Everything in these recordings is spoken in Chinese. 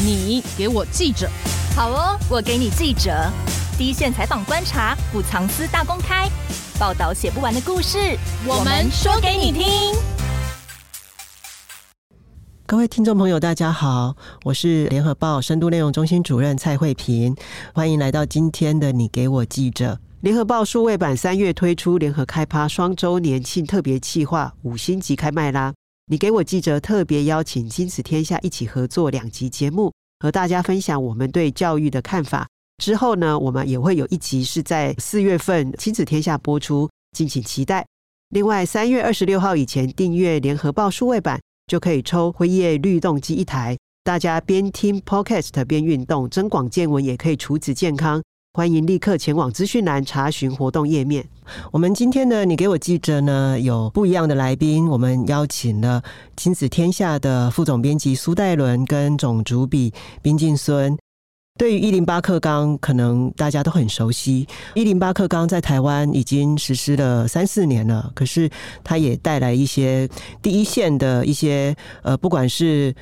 你给我记者，好哦，我给你记者，第一线采访观察，不藏私大公开，报道写不完的故事，我们说给你听。各位听众朋友，大家好，我是联合报深度内容中心主任蔡慧平，欢迎来到今天的你给我记者。联合报数位版三月推出联合开趴双周年庆特别企划五星级开麦啦！你给我记者特别邀请亲子天下一起合作两集节目，和大家分享我们对教育的看法。之后呢，我们也会有一集是在四月份亲子天下播出，敬请期待。另外，三月二十六号以前订阅联合报数位版，就可以抽辉夜律动机一台。大家边听 Podcast 边运动，增广见闻，也可以储值健康。欢迎立刻前往资讯栏查询活动页面。我们今天呢，你给我记者呢有不一样的来宾，我们邀请了亲子天下的副总编辑苏岱伦跟总主笔宾静孙。对于一零八课纲，可能大家都很熟悉。一零八课纲在台湾已经实施了三四年了，可是它也带来一些第一线的一些呃，不管是。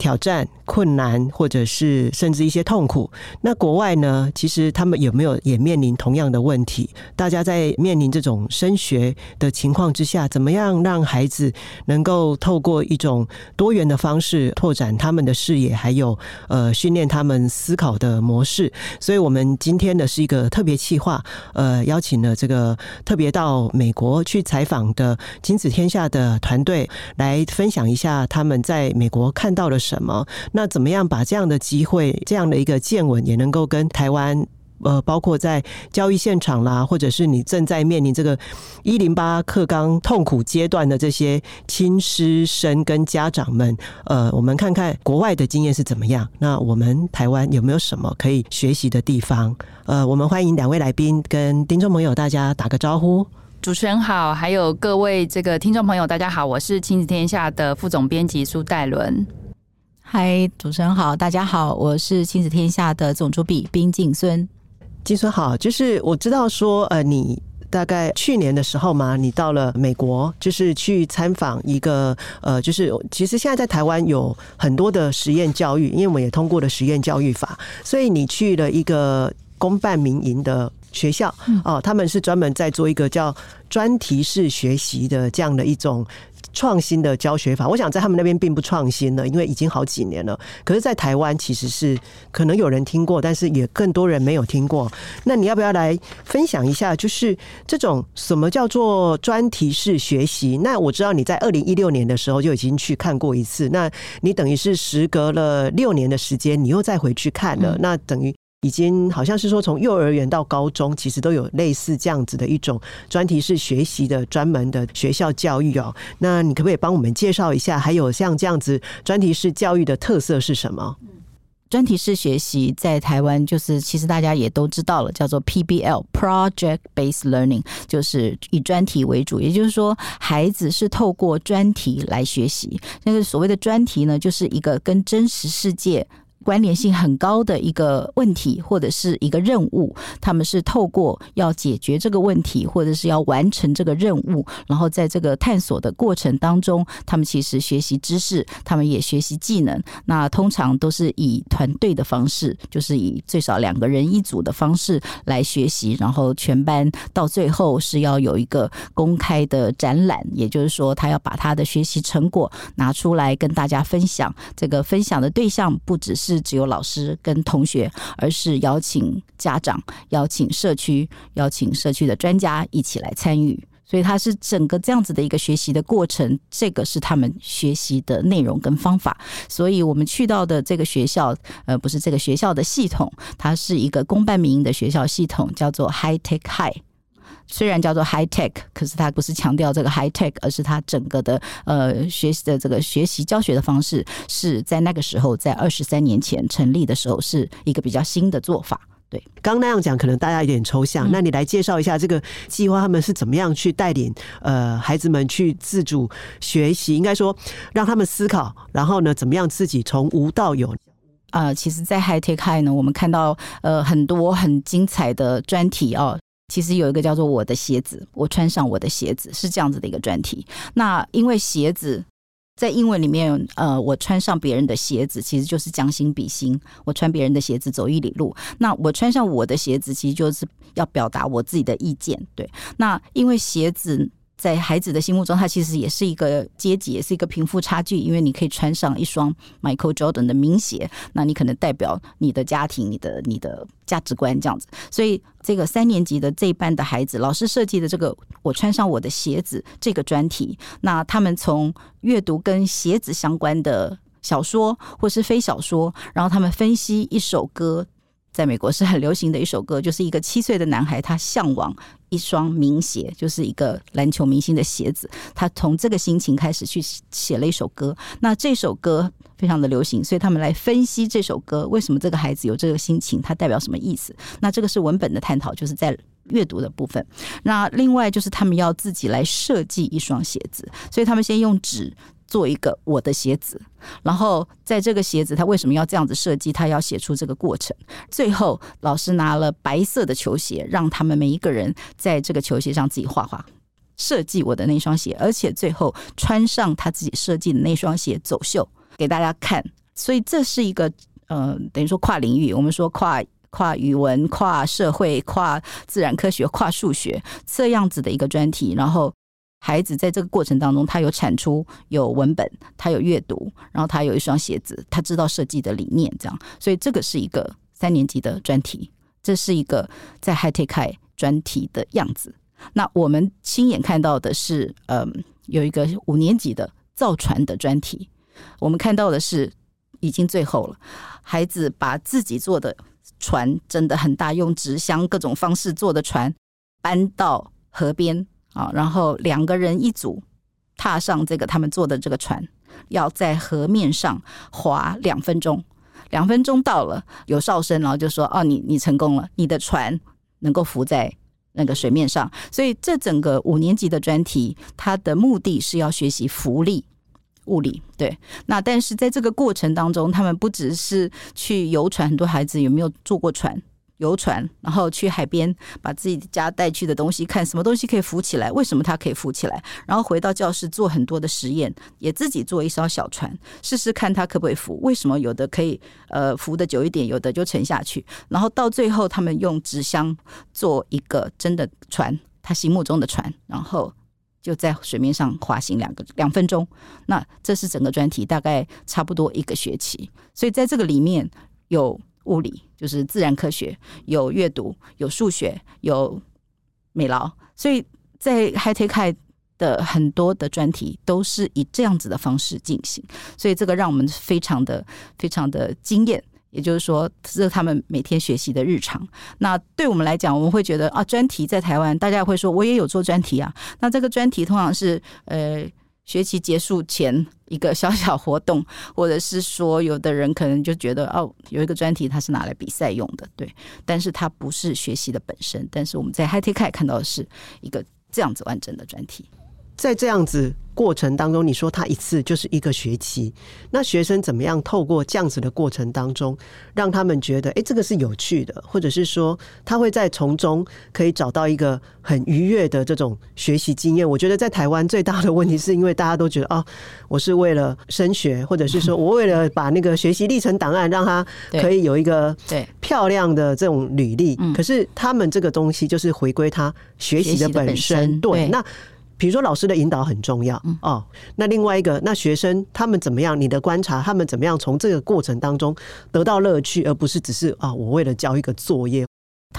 挑战、困难，或者是甚至一些痛苦。那国外呢？其实他们有没有也面临同样的问题？大家在面临这种升学的情况之下，怎么样让孩子能够透过一种多元的方式拓展他们的视野，还有呃训练他们思考的模式？所以，我们今天呢是一个特别企划，呃，邀请了这个特别到美国去采访的亲子天下的团队来分享一下他们在美国看到的。什么？那怎么样把这样的机会、这样的一个见闻，也能够跟台湾呃，包括在交易现场啦，或者是你正在面临这个一零八课纲痛苦阶段的这些亲师生跟家长们，呃，我们看看国外的经验是怎么样？那我们台湾有没有什么可以学习的地方？呃，我们欢迎两位来宾跟听众朋友大家打个招呼。主持人好，还有各位这个听众朋友大家好，我是亲子天下的副总编辑苏戴伦。嗨，主持人好，大家好，我是亲子天下的总主笔冰静孙。静孙好，就是我知道说，呃，你大概去年的时候嘛，你到了美国，就是去参访一个，呃，就是其实现在在台湾有很多的实验教育，因为我们也通过了实验教育法，所以你去了一个公办民营的学校，哦、呃，他们是专门在做一个叫专题式学习的这样的一种。创新的教学法，我想在他们那边并不创新了，因为已经好几年了。可是，在台湾其实是可能有人听过，但是也更多人没有听过。那你要不要来分享一下？就是这种什么叫做专题式学习？那我知道你在二零一六年的时候就已经去看过一次，那你等于是时隔了六年的时间，你又再回去看了，那等于。已经好像是说，从幼儿园到高中，其实都有类似这样子的一种专题式学习的专门的学校教育哦。那你可不可以帮我们介绍一下？还有像这样子专题式教育的特色是什么？专题式学习在台湾就是，其实大家也都知道了，叫做 PBL（Project Based Learning），就是以专题为主。也就是说，孩子是透过专题来学习。那个所谓的专题呢，就是一个跟真实世界。关联性很高的一个问题或者是一个任务，他们是透过要解决这个问题，或者是要完成这个任务，然后在这个探索的过程当中，他们其实学习知识，他们也学习技能。那通常都是以团队的方式，就是以最少两个人一组的方式来学习，然后全班到最后是要有一个公开的展览，也就是说，他要把他的学习成果拿出来跟大家分享。这个分享的对象不只是。是只有老师跟同学，而是邀请家长、邀请社区、邀请社区的专家一起来参与。所以它是整个这样子的一个学习的过程，这个是他们学习的内容跟方法。所以我们去到的这个学校，呃，不是这个学校的系统，它是一个公办民营的学校系统，叫做 High Tech High。虽然叫做 high tech，可是它不是强调这个 high tech，而是它整个的呃学习的这个学习教学的方式是在那个时候，在二十三年前成立的时候，是一个比较新的做法。对，刚那样讲可能大家有点抽象，那你来介绍一下这个计划，他们是怎么样去带领呃孩子们去自主学习？应该说让他们思考，然后呢，怎么样自己从无到有？呃，其实，在 high tech high 呢，我们看到呃很多很精彩的专题哦。其实有一个叫做“我的鞋子”，我穿上我的鞋子是这样子的一个专题。那因为鞋子在英文里面，呃，我穿上别人的鞋子，其实就是将心比心。我穿别人的鞋子走一里路，那我穿上我的鞋子，其实就是要表达我自己的意见。对，那因为鞋子。在孩子的心目中，他其实也是一个阶级，也是一个贫富差距。因为你可以穿上一双 Michael Jordan 的名鞋，那你可能代表你的家庭、你的你的价值观这样子。所以，这个三年级的这一班的孩子，老师设计的这个“我穿上我的鞋子”这个专题，那他们从阅读跟鞋子相关的小说或是非小说，然后他们分析一首歌。在美国是很流行的一首歌，就是一个七岁的男孩，他向往一双名鞋，就是一个篮球明星的鞋子。他从这个心情开始去写了一首歌。那这首歌非常的流行，所以他们来分析这首歌为什么这个孩子有这个心情，它代表什么意思？那这个是文本的探讨，就是在阅读的部分。那另外就是他们要自己来设计一双鞋子，所以他们先用纸。做一个我的鞋子，然后在这个鞋子，他为什么要这样子设计？他要写出这个过程。最后，老师拿了白色的球鞋，让他们每一个人在这个球鞋上自己画画，设计我的那双鞋，而且最后穿上他自己设计的那双鞋走秀给大家看。所以这是一个呃，等于说跨领域，我们说跨跨语文、跨社会、跨自然科学、跨数学这样子的一个专题，然后。孩子在这个过程当中，他有产出，有文本，他有阅读，然后他有一双鞋子，他知道设计的理念，这样，所以这个是一个三年级的专题，这是一个在 hightech 专题的样子。那我们亲眼看到的是，嗯，有一个五年级的造船的专题，我们看到的是已经最后了，孩子把自己做的船真的很大，用纸箱各种方式做的船搬到河边。啊，然后两个人一组，踏上这个他们坐的这个船，要在河面上划两分钟。两分钟到了，有哨声，然后就说：“哦，你你成功了，你的船能够浮在那个水面上。”所以这整个五年级的专题，它的目的是要学习浮力、物理。对，那但是在这个过程当中，他们不只是去游船，很多孩子有没有坐过船？游船，然后去海边，把自己家带去的东西看什么东西可以浮起来？为什么它可以浮起来？然后回到教室做很多的实验，也自己做一艘小船，试试看它可不可以浮？为什么有的可以呃浮得久一点，有的就沉下去？然后到最后，他们用纸箱做一个真的船，他心目中的船，然后就在水面上滑行两个两分钟。那这是整个专题，大概差不多一个学期。所以在这个里面有。物理就是自然科学，有阅读，有数学，有美劳，所以在 High Tech High 的很多的专题都是以这样子的方式进行，所以这个让我们非常的非常的惊艳。也就是说，这是他们每天学习的日常。那对我们来讲，我们会觉得啊，专题在台湾，大家会说我也有做专题啊。那这个专题通常是呃。学期结束前一个小小活动，或者是说，有的人可能就觉得哦，有一个专题它是拿来比赛用的，对，但是它不是学习的本身。但是我们在 HiTech 看到的是一个这样子完整的专题，在这样子。过程当中，你说他一次就是一个学期，那学生怎么样透过这样子的过程当中，让他们觉得，哎，这个是有趣的，或者是说，他会在从中可以找到一个很愉悦的这种学习经验。我觉得在台湾最大的问题是因为大家都觉得，哦，我是为了升学，或者是说 我为了把那个学习历程档案让他可以有一个对漂亮的这种履历。可是他们这个东西就是回归他学习的本身，对那。比如说，老师的引导很重要哦。那另外一个，那学生他们怎么样？你的观察，他们怎么样从这个过程当中得到乐趣，而不是只是啊，我为了交一个作业。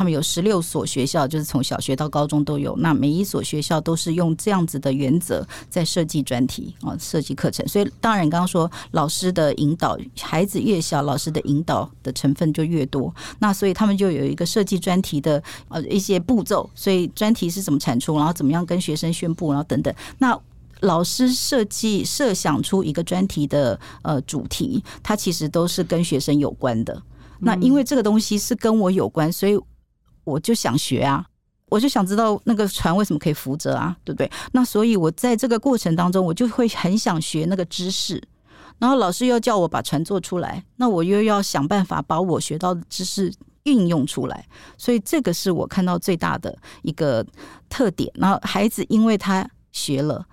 他们有十六所学校，就是从小学到高中都有。那每一所学校都是用这样子的原则在设计专题啊，设计课程。所以当然，刚刚说老师的引导，孩子越小，老师的引导的成分就越多。那所以他们就有一个设计专题的呃一些步骤。所以专题是怎么产出，然后怎么样跟学生宣布，然后等等。那老师设计设想出一个专题的呃主题，它其实都是跟学生有关的。那因为这个东西是跟我有关，所以。我就想学啊，我就想知道那个船为什么可以浮着啊，对不对？那所以，我在这个过程当中，我就会很想学那个知识。然后老师又叫我把船做出来，那我又要想办法把我学到的知识运用出来。所以，这个是我看到最大的一个特点。然后，孩子因为他学了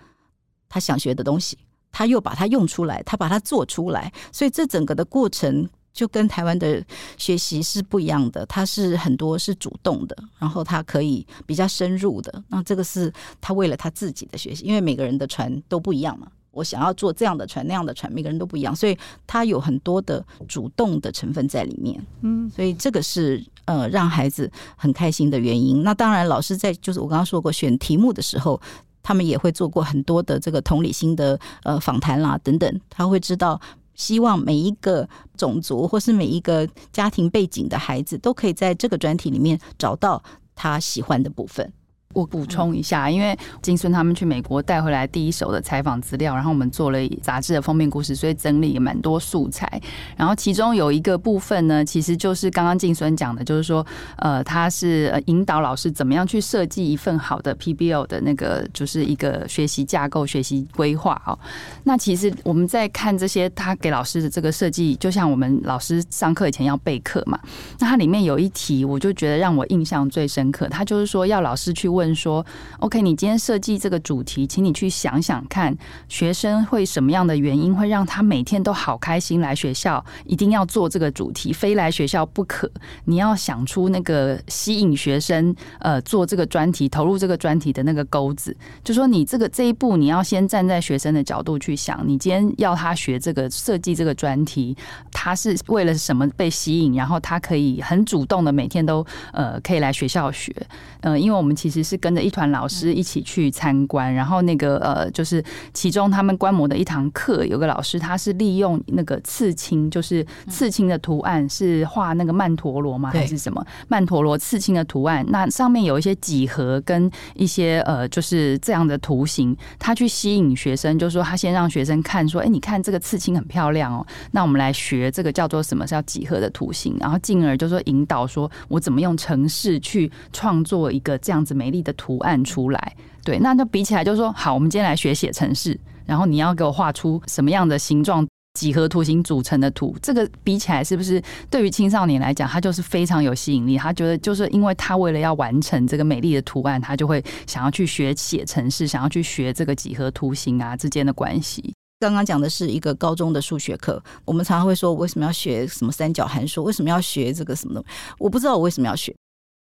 他想学的东西，他又把它用出来，他把它做出来，所以这整个的过程就跟台湾的学习是不一样的。他是很多是主动的，然后他可以比较深入的。那这个是他为了他自己的学习，因为每个人的船都不一样嘛。我想要做这样的船，那样的船，每个人都不一样，所以他有很多的主动的成分在里面。嗯，所以这个是呃让孩子很开心的原因。那当然，老师在就是我刚刚说过选题目的时候。他们也会做过很多的这个同理心的呃访谈啦等等，他会知道，希望每一个种族或是每一个家庭背景的孩子都可以在这个专题里面找到他喜欢的部分。我补充一下，因为金孙他们去美国带回来第一手的采访资料，然后我们做了杂志的封面故事，所以整理也蛮多素材。然后其中有一个部分呢，其实就是刚刚金孙讲的，就是说，呃，他是引导老师怎么样去设计一份好的 PBL 的那个，就是一个学习架构、学习规划哦。那其实我们在看这些他给老师的这个设计，就像我们老师上课以前要备课嘛。那它里面有一题，我就觉得让我印象最深刻，他就是说要老师去问。问说，OK，你今天设计这个主题，请你去想想看，学生会什么样的原因会让他每天都好开心来学校，一定要做这个主题，非来学校不可。你要想出那个吸引学生呃做这个专题，投入这个专题的那个钩子。就说你这个这一步，你要先站在学生的角度去想，你今天要他学这个设计这个专题，他是为了什么被吸引，然后他可以很主动的每天都呃可以来学校学。呃，因为我们其实是跟着一团老师一起去参观，然后那个呃，就是其中他们观摩的一堂课，有个老师他是利用那个刺青，就是刺青的图案是画那个曼陀罗吗？还是什么曼陀罗刺青的图案？那上面有一些几何跟一些呃，就是这样的图形，他去吸引学生，就是说他先让学生看说，哎，你看这个刺青很漂亮哦，那我们来学这个叫做什么叫几何的图形，然后进而就说引导说我怎么用程式去创作。一个这样子美丽的图案出来，对，那就比起来就是说，好，我们今天来学写程式，然后你要给我画出什么样的形状几何图形组成的图，这个比起来是不是对于青少年来讲，他就是非常有吸引力？他觉得就是因为他为了要完成这个美丽的图案，他就会想要去学写程式，想要去学这个几何图形啊之间的关系。刚刚讲的是一个高中的数学课，我们常常会说，为什么要学什么三角函数？为什么要学这个什么东西？我不知道我为什么要学。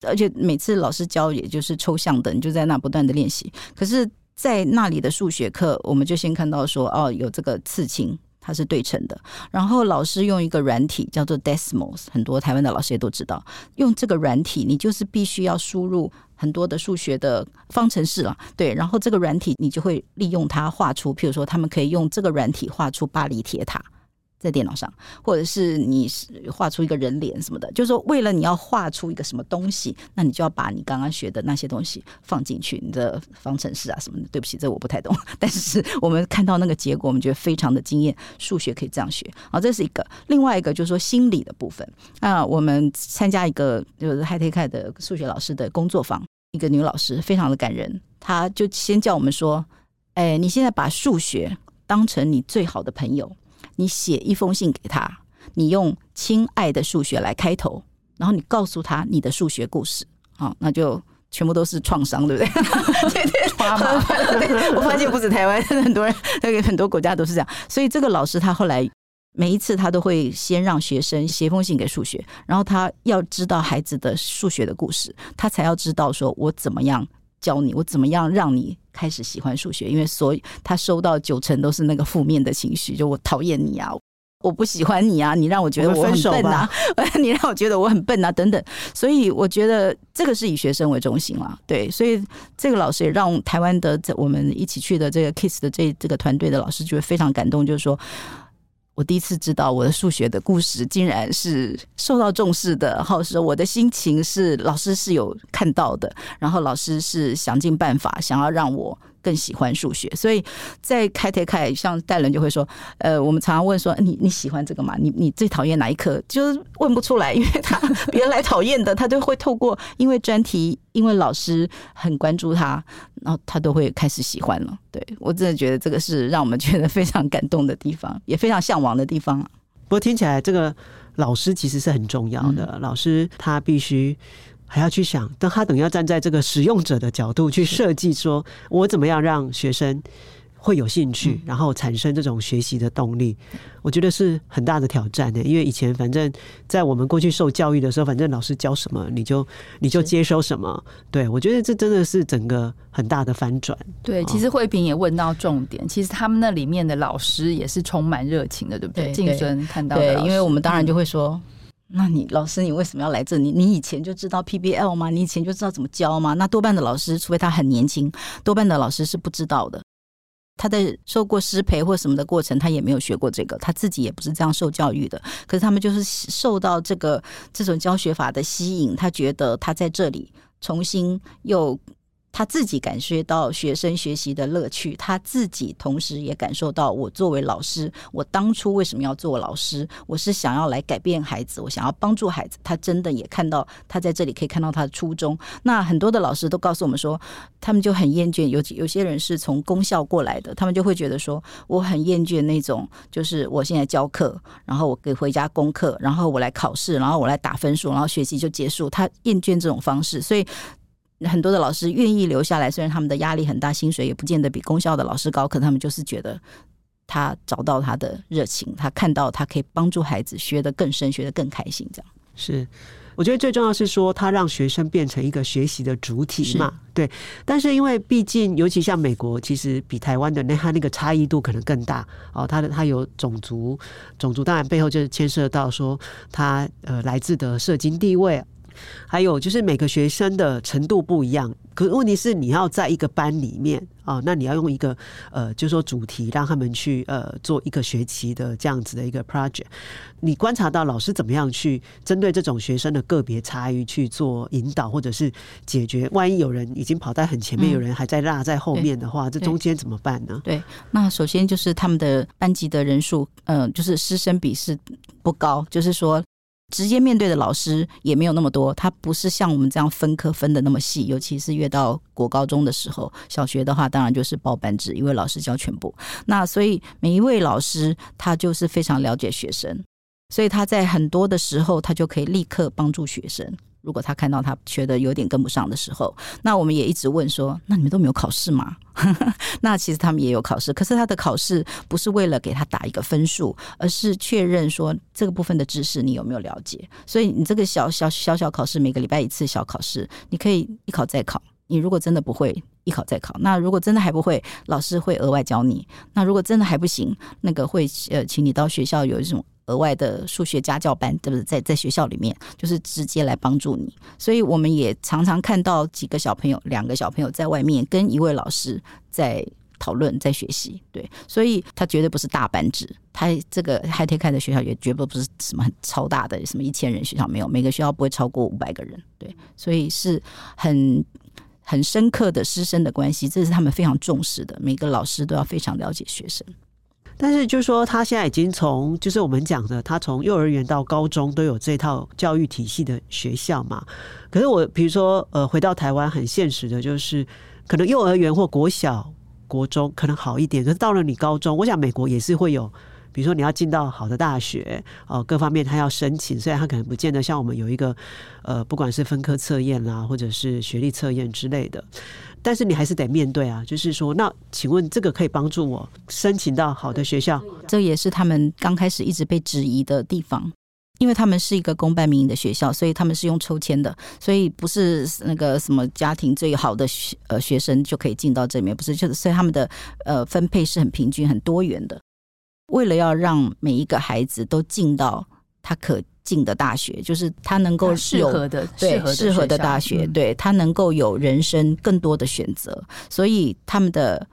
而且每次老师教，也就是抽象的，你就在那不断的练习。可是，在那里的数学课，我们就先看到说，哦，有这个刺青，它是对称的。然后老师用一个软体叫做 Desmos，很多台湾的老师也都知道。用这个软体，你就是必须要输入很多的数学的方程式了，对。然后这个软体，你就会利用它画出，譬如说，他们可以用这个软体画出巴黎铁塔。在电脑上，或者是你画出一个人脸什么的，就是说，为了你要画出一个什么东西，那你就要把你刚刚学的那些东西放进去，你的方程式啊什么的。对不起，这我不太懂，但是我们看到那个结果，我们觉得非常的惊艳。数学可以这样学，好，这是一个。另外一个就是说心理的部分。那我们参加一个就是 HiTech 的数学老师的工作坊，一个女老师非常的感人，她就先叫我们说：“哎，你现在把数学当成你最好的朋友。”你写一封信给他，你用“亲爱的数学”来开头，然后你告诉他你的数学故事，好，那就全部都是创伤，对不对？对对，我发现不止台湾，很多人，那个很多国家都是这样。所以这个老师他后来每一次他都会先让学生写封信给数学，然后他要知道孩子的数学的故事，他才要知道说我怎么样教你，我怎么样让你。开始喜欢数学，因为所以他收到九成都是那个负面的情绪，就我讨厌你啊，我不喜欢你啊，你让我觉得我很笨啊，你让我觉得我很笨啊，等等。所以我觉得这个是以学生为中心了，对。所以这个老师也让台湾的我们一起去的这个 KISS 的这这个团队的老师觉得非常感动，就是说。我第一次知道我的数学的故事竟然是受到重视的，然后我的心情是老师是有看到的，然后老师是想尽办法想要让我。更喜欢数学，所以在开台开，像戴伦就会说，呃，我们常常问说，你你喜欢这个吗？你你最讨厌哪一科？就是问不出来，因为他原来讨厌的，他都会透过因为专题，因为老师很关注他，然后他都会开始喜欢了。对，我真的觉得这个是让我们觉得非常感动的地方，也非常向往的地方。不过听起来这个老师其实是很重要的，嗯、老师他必须。还要去想，但他等于要站在这个使用者的角度去设计，说我怎么样让学生会有兴趣，然后产生这种学习的动力，我觉得是很大的挑战的。因为以前反正在我们过去受教育的时候，反正老师教什么你就你就接收什么。对，我觉得这真的是整个很大的翻转。对，其实慧萍也问到重点，其实他们那里面的老师也是充满热情的，对不对？静孙看到对，因为我们当然就会说，那你老师你为什么要来这里？你以前就知道 PBL 吗？你以前就知道怎么教吗？那多半的老师，除非他很年轻，多半的老师是不知道的。他在受过师培或什么的过程，他也没有学过这个，他自己也不是这样受教育的。可是他们就是受到这个这种教学法的吸引，他觉得他在这里重新又。他自己感觉到学生学习的乐趣，他自己同时也感受到，我作为老师，我当初为什么要做老师？我是想要来改变孩子，我想要帮助孩子。他真的也看到，他在这里可以看到他的初衷。那很多的老师都告诉我们说，他们就很厌倦，有有些人是从公校过来的，他们就会觉得说，我很厌倦那种，就是我现在教课，然后我给回家功课，然后我来考试，然后我来打分数，然后学习就结束。他厌倦这种方式，所以。很多的老师愿意留下来，虽然他们的压力很大，薪水也不见得比公校的老师高，可他们就是觉得他找到他的热情，他看到他可以帮助孩子学得更深，学得更开心。这样是，我觉得最重要是说，他让学生变成一个学习的主体嘛。对，但是因为毕竟，尤其像美国，其实比台湾的那他那个差异度可能更大哦。他的他有种族，种族当然背后就是牵涉到说他呃来自的社经地位。还有就是每个学生的程度不一样，可是问题是你要在一个班里面啊，那你要用一个呃，就是说主题让他们去呃做一个学期的这样子的一个 project。你观察到老师怎么样去针对这种学生的个别差异去做引导，或者是解决？万一有人已经跑在很前面，有人还在落在后面的话，这中间怎么办呢？对，那首先就是他们的班级的人数，嗯，就是师生比是不高，就是说。直接面对的老师也没有那么多，他不是像我们这样分科分的那么细，尤其是越到国高中的时候，小学的话当然就是报班制，一位老师教全部。那所以每一位老师他就是非常了解学生，所以他在很多的时候他就可以立刻帮助学生。如果他看到他觉得有点跟不上的时候，那我们也一直问说：那你们都没有考试吗？那其实他们也有考试，可是他的考试不是为了给他打一个分数，而是确认说这个部分的知识你有没有了解。所以你这个小小小小考试，每个礼拜一次小考试，你可以一考再考。你如果真的不会，一考再考。那如果真的还不会，老师会额外教你。那如果真的还不行，那个会呃，请你到学校有一种。额外的数学家教班，对不对？在在学校里面，就是直接来帮助你。所以我们也常常看到几个小朋友，两个小朋友在外面跟一位老师在讨论，在学习。对，所以他绝对不是大班制。他这个 High Tech 的学校也绝对不是什么很超大的，什么一千人学校没有，每个学校不会超过五百个人。对，所以是很很深刻的师生的关系，这是他们非常重视的。每个老师都要非常了解学生。但是，就是说，他现在已经从，就是我们讲的，他从幼儿园到高中都有这套教育体系的学校嘛。可是我，比如说，呃，回到台湾，很现实的就是，可能幼儿园或国小、国中可能好一点，可是到了你高中，我想美国也是会有，比如说你要进到好的大学，哦，各方面他要申请，虽然他可能不见得像我们有一个，呃，不管是分科测验啦，或者是学历测验之类的。但是你还是得面对啊，就是说，那请问这个可以帮助我申请到好的学校？这也是他们刚开始一直被质疑的地方，因为他们是一个公办民营的学校，所以他们是用抽签的，所以不是那个什么家庭最好的学呃学生就可以进到这里面，不是，就是所以他们的呃分配是很平均、很多元的，为了要让每一个孩子都进到他可。进的大学，就是他能够适合的，对适合的大学，对他能够有人生更多的选择。所以他们的，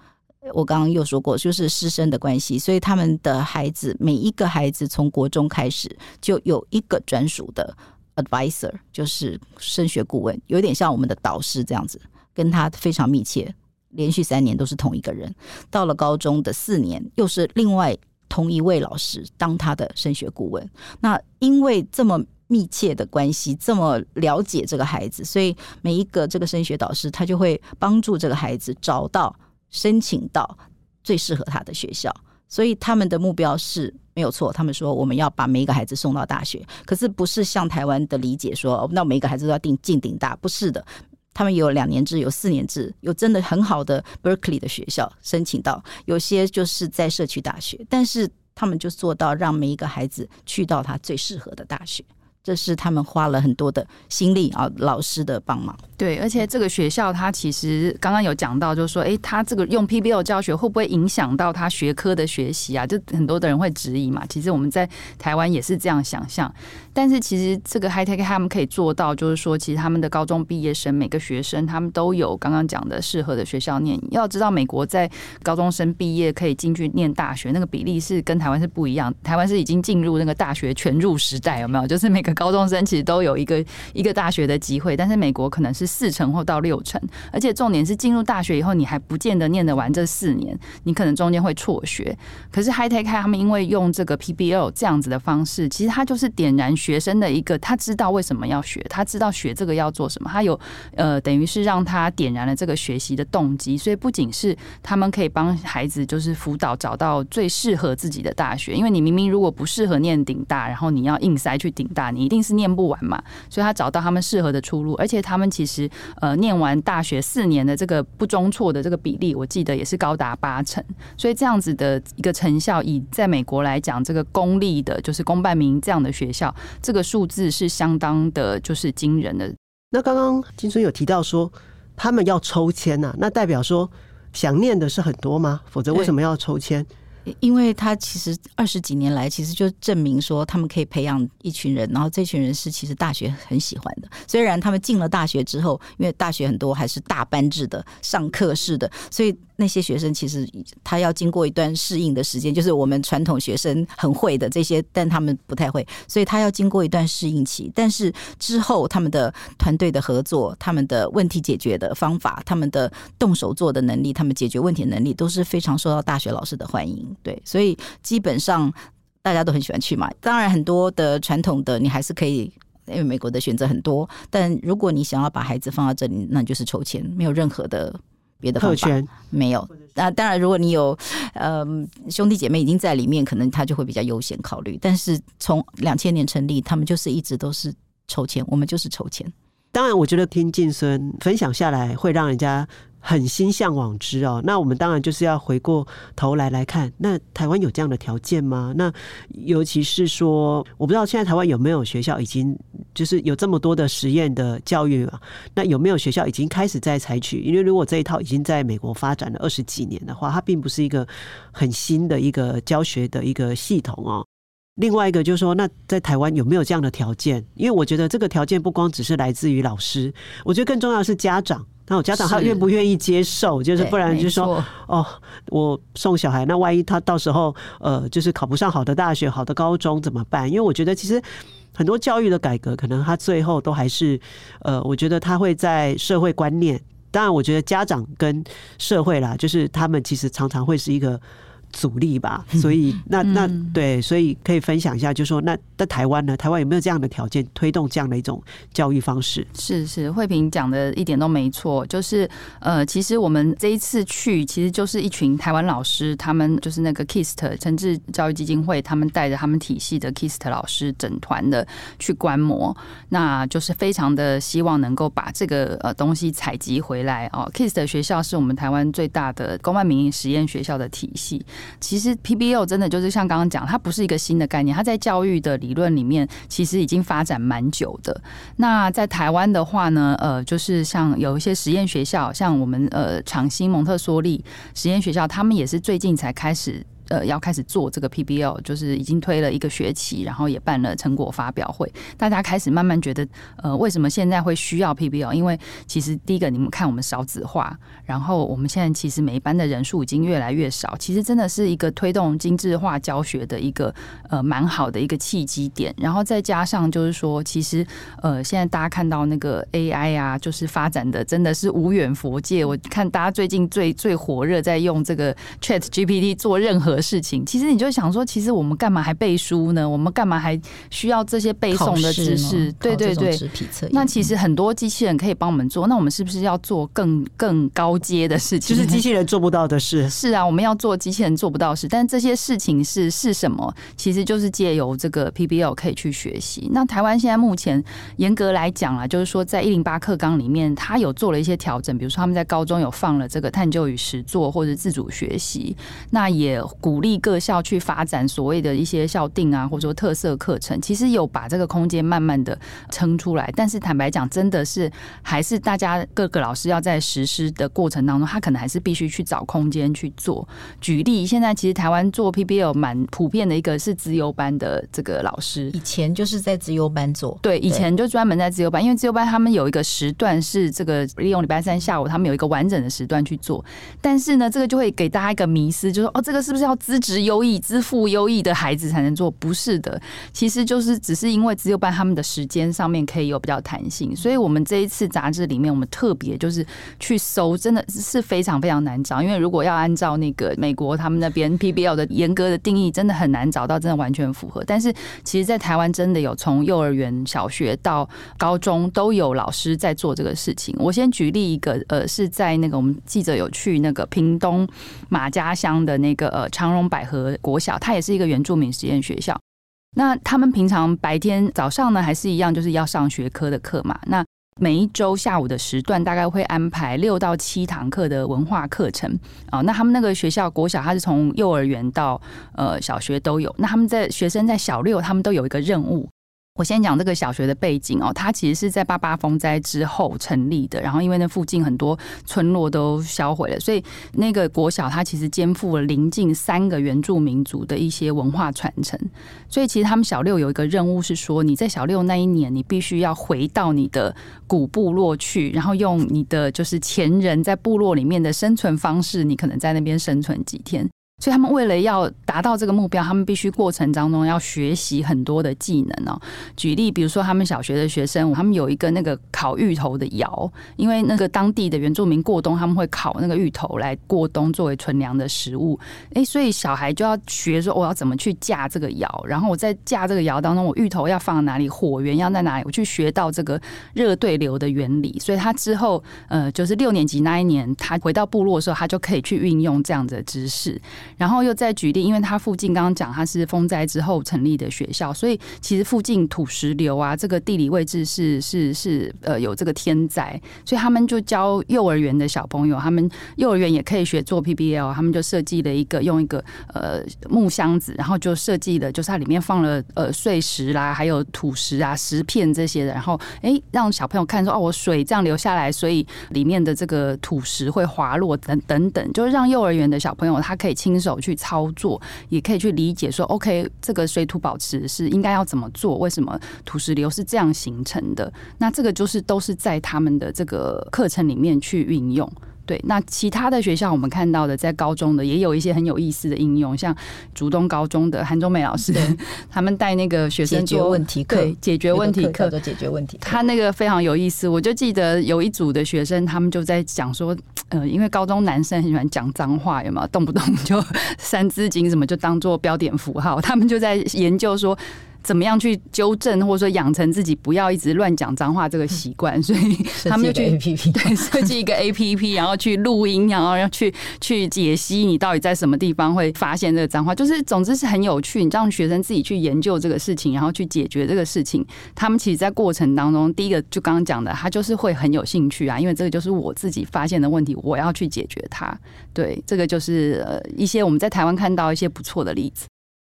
我刚刚又说过，就是师生的关系。所以他们的孩子，每一个孩子从国中开始就有一个专属的 advisor，就是升学顾问，有点像我们的导师这样子，跟他非常密切，连续三年都是同一个人。到了高中的四年，又是另外。同一位老师当他的升学顾问，那因为这么密切的关系，这么了解这个孩子，所以每一个这个升学导师他就会帮助这个孩子找到申请到最适合他的学校。所以他们的目标是没有错，他们说我们要把每一个孩子送到大学，可是不是像台湾的理解说，哦那每一个孩子都要定进顶大，不是的。他们有两年制，有四年制，有真的很好的 Berkeley 的学校申请到，有些就是在社区大学，但是他们就做到让每一个孩子去到他最适合的大学。这是他们花了很多的心力啊，老师的帮忙。对，而且这个学校他其实刚刚有讲到，就是说，哎，他这个用 PBL 教学会不会影响到他学科的学习啊？就很多的人会质疑嘛。其实我们在台湾也是这样想象，但是其实这个 High Tech 他们可以做到，就是说，其实他们的高中毕业生每个学生他们都有刚刚讲的适合的学校念。要知道，美国在高中生毕业可以进去念大学，那个比例是跟台湾是不一样。台湾是已经进入那个大学全入时代，有没有？就是每个高中生其实都有一个一个大学的机会，但是美国可能是四成或到六成，而且重点是进入大学以后，你还不见得念得完这四年，你可能中间会辍学。可是 High Tech 他们因为用这个 PBL 这样子的方式，其实他就是点燃学生的一个，他知道为什么要学，他知道学这个要做什么，他有呃等于是让他点燃了这个学习的动机，所以不仅是他们可以帮孩子就是辅导找到最适合自己的大学，因为你明明如果不适合念顶大，然后你要硬塞去顶大，你一定是。念不完嘛，所以他找到他们适合的出路，而且他们其实呃念完大学四年的这个不中错的这个比例，我记得也是高达八成，所以这样子的一个成效，以在美国来讲，这个公立的，就是公办民营这样的学校，这个数字是相当的，就是惊人的。那刚刚金春有提到说他们要抽签呐、啊，那代表说想念的是很多吗？否则为什么要抽签？因为他其实二十几年来，其实就证明说，他们可以培养一群人，然后这群人是其实大学很喜欢的。虽然他们进了大学之后，因为大学很多还是大班制的上课式的，所以。那些学生其实他要经过一段适应的时间，就是我们传统学生很会的这些，但他们不太会，所以他要经过一段适应期。但是之后他们的团队的合作、他们的问题解决的方法、他们的动手做的能力、他们解决问题的能力都是非常受到大学老师的欢迎。对，所以基本上大家都很喜欢去嘛。当然，很多的传统的你还是可以，因为美国的选择很多。但如果你想要把孩子放到这里，那就是抽签，没有任何的。别的特权没有，那当然，如果你有呃兄弟姐妹已经在里面，可能他就会比较优先考虑。但是从两千年成立，他们就是一直都是筹钱，我们就是筹钱。当然，我觉得听晋孙分享下来，会让人家。很心向往之哦，那我们当然就是要回过头来来看，那台湾有这样的条件吗？那尤其是说，我不知道现在台湾有没有学校已经就是有这么多的实验的教育啊？那有没有学校已经开始在采取？因为如果这一套已经在美国发展了二十几年的话，它并不是一个很新的一个教学的一个系统哦。另外一个就是说，那在台湾有没有这样的条件？因为我觉得这个条件不光只是来自于老师，我觉得更重要是家长。那我家长他愿不愿意接受？就是不然就是说，哦，我送小孩，那万一他到时候呃，就是考不上好的大学、好的高中怎么办？因为我觉得其实很多教育的改革，可能他最后都还是呃，我觉得他会在社会观念。当然，我觉得家长跟社会啦，就是他们其实常常会是一个。阻力吧，所以那那对，所以可以分享一下，就是说那在台湾呢，台湾有没有这样的条件推动这样的一种教育方式？是是，慧萍讲的一点都没错，就是呃，其实我们这一次去，其实就是一群台湾老师，他们就是那个 KIST 诚志教育基金会，他们带着他们体系的 KIST 老师整团的去观摩，那就是非常的希望能够把这个呃东西采集回来哦。KIST 学校是我们台湾最大的公办民营实验学校的体系。其实 PBL 真的就是像刚刚讲，它不是一个新的概念，它在教育的理论里面其实已经发展蛮久的。那在台湾的话呢，呃，就是像有一些实验学校，像我们呃长兴蒙特梭利实验学校，他们也是最近才开始。呃，要开始做这个 PBL，就是已经推了一个学期，然后也办了成果发表会，大家开始慢慢觉得，呃，为什么现在会需要 PBL？因为其实第一个，你们看我们少子化，然后我们现在其实每一班的人数已经越来越少，其实真的是一个推动精致化教学的一个呃蛮好的一个契机点。然后再加上就是说，其实呃现在大家看到那个 AI 啊，就是发展的真的是无远佛界。我看大家最近最最火热在用这个 Chat GPT 做任何。的事情。其实你就想说，其实我们干嘛还背书呢？我们干嘛还需要这些背诵的知识？对对对，那其实很多机器人可以帮我们做，那我们是不是要做更更高阶的事情？就是机器人做不到的事。是啊，我们要做机器人做不到的事，但这些事情是是什么？其实就是借由这个 PBL 可以去学习。那台湾现在目前严格来讲啊，就是说在一零八课纲里面，它有做了一些调整，比如说他们在高中有放了这个探究与实作或者自主学习，那也鼓励各校去发展所谓的一些校定啊，或者说特色课程。其实有把这个空间慢慢的撑出来，但是坦白讲，真的是还是大家各个老师要在实施的过程当中，他可能还是必须去找空间去做。举例，现在其实台湾做 PBL 蛮普遍的一个是资优班的这个老师，以前就是在资优班做，对，以前就专门在资优班，因为资优班他们有一个时段是这个利用礼拜三下午，他们有一个完整的时段去做。但是呢，这个就会给大家一个迷思，就是说哦，这个是不是要资质优异、资富优异的孩子才能做？不是的，其实就是只是因为资优班他们的时间上面可以有比较弹性，所以我们这一次杂志里面，我们特别就是去搜，真的是非常非常难找，因为如果要按照那个美国他们那边 PBL 的严格的定义，真的很难找到真的完全符合。但是其实，在台湾真的有从幼儿园、小学到高中都有老师在做这个事情。我先举例一个，呃，是在那个我们记者有去那个屏东马家乡的那个呃长荣百合国小，它也是一个原住民实验学校。那他们平常白天早上呢，还是一样，就是要上学科的课嘛。那每一周下午的时段，大概会安排六到七堂课的文化课程啊。那他们那个学校国小，它是从幼儿园到呃小学都有。那他们在学生在小六，他们都有一个任务。我先讲这个小学的背景哦，它其实是在八八风灾之后成立的，然后因为那附近很多村落都销毁了，所以那个国小它其实肩负了邻近三个原住民族的一些文化传承，所以其实他们小六有一个任务是说，你在小六那一年，你必须要回到你的古部落去，然后用你的就是前人在部落里面的生存方式，你可能在那边生存几天。所以他们为了要达到这个目标，他们必须过程当中要学习很多的技能哦。举例，比如说他们小学的学生，他们有一个那个烤芋头的窑，因为那个当地的原住民过冬，他们会烤那个芋头来过冬作为存粮的食物。诶，所以小孩就要学说我要怎么去架这个窑，然后我在架这个窑当中，我芋头要放哪里，火源要在哪里，我去学到这个热对流的原理。所以他之后呃，就是六年级那一年，他回到部落的时候，他就可以去运用这样的知识。然后又再举例，因为它附近刚刚讲它是风灾之后成立的学校，所以其实附近土石流啊，这个地理位置是是是呃有这个天灾，所以他们就教幼儿园的小朋友，他们幼儿园也可以学做 PBL，他们就设计了一个用一个呃木箱子，然后就设计的就是它里面放了呃碎石啦，还有土石啊石片这些的，然后哎让小朋友看说哦，我水这样流下来，所以里面的这个土石会滑落等等等，就是让幼儿园的小朋友他可以轻手去操作，也可以去理解说，OK，这个水土保持是应该要怎么做？为什么土石流是这样形成的？那这个就是都是在他们的这个课程里面去运用。对，那其他的学校我们看到的，在高中的也有一些很有意思的应用，像竹东高中的韩中美老师，他们带那个学生解决问题课，对，解决问题课的解决问题，他那个非常有意思。我就记得有一组的学生，他们就在讲说，呃，因为高中男生很喜欢讲脏话，有没有？动不动就 三字经什么就当做标点符号，他们就在研究说。怎么样去纠正，或者说养成自己不要一直乱讲脏话这个习惯？所以他们就去 A P P 对设计一个 A P P，然后去录音，然后要去去解析你到底在什么地方会发现这个脏话。就是总之是很有趣，你让学生自己去研究这个事情，然后去解决这个事情。他们其实，在过程当中，第一个就刚刚讲的，他就是会很有兴趣啊，因为这个就是我自己发现的问题，我要去解决它。对，这个就是呃一些我们在台湾看到一些不错的例子。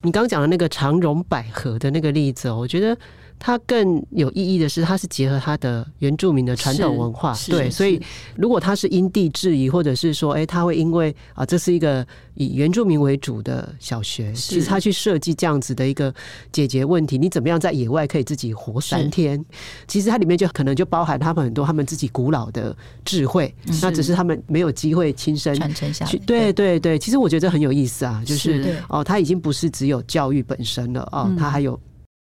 你刚讲的那个长荣百合的那个例子哦，我觉得。它更有意义的是，它是结合它的原住民的传统文化，对，所以如果它是因地制宜，或者是说，哎、欸，他会因为啊，这是一个以原住民为主的小学，其实他去设计这样子的一个解决问题，你怎么样在野外可以自己活三天？其实它里面就可能就包含他们很多他们自己古老的智慧，那只是他们没有机会亲身传承下去。对对对，其实我觉得这很有意思啊，就是哦，它已经不是只有教育本身了哦，它还有。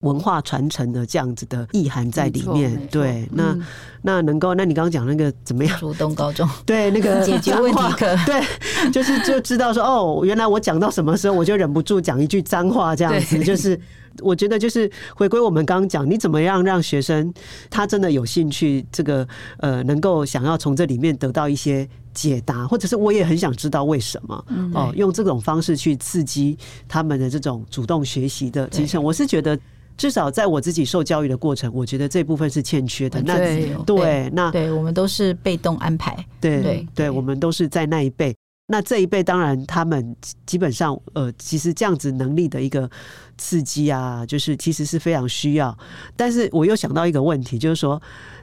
文化传承的这样子的意涵在里面。对，那、嗯、那能够，那你刚刚讲那个怎么样？竹东高中 对那个 解决问题课，对，就是就知道说哦，原来我讲到什么时候，我就忍不住讲一句脏话，这样子就是。我觉得就是回归我们刚刚讲，你怎么样让学生他真的有兴趣，这个呃能够想要从这里面得到一些解答，或者是我也很想知道为什么哦，用这种方式去刺激他们的这种主动学习的精神。我是觉得至少在我自己受教育的过程，我觉得这部分是欠缺的。那对，对，那对我们都是被动安排，对对对，我们都是在那一辈。那这一辈当然，他们基本上呃，其实这样子能力的一个刺激啊，就是其实是非常需要。但是我又想到一个问题，就是说，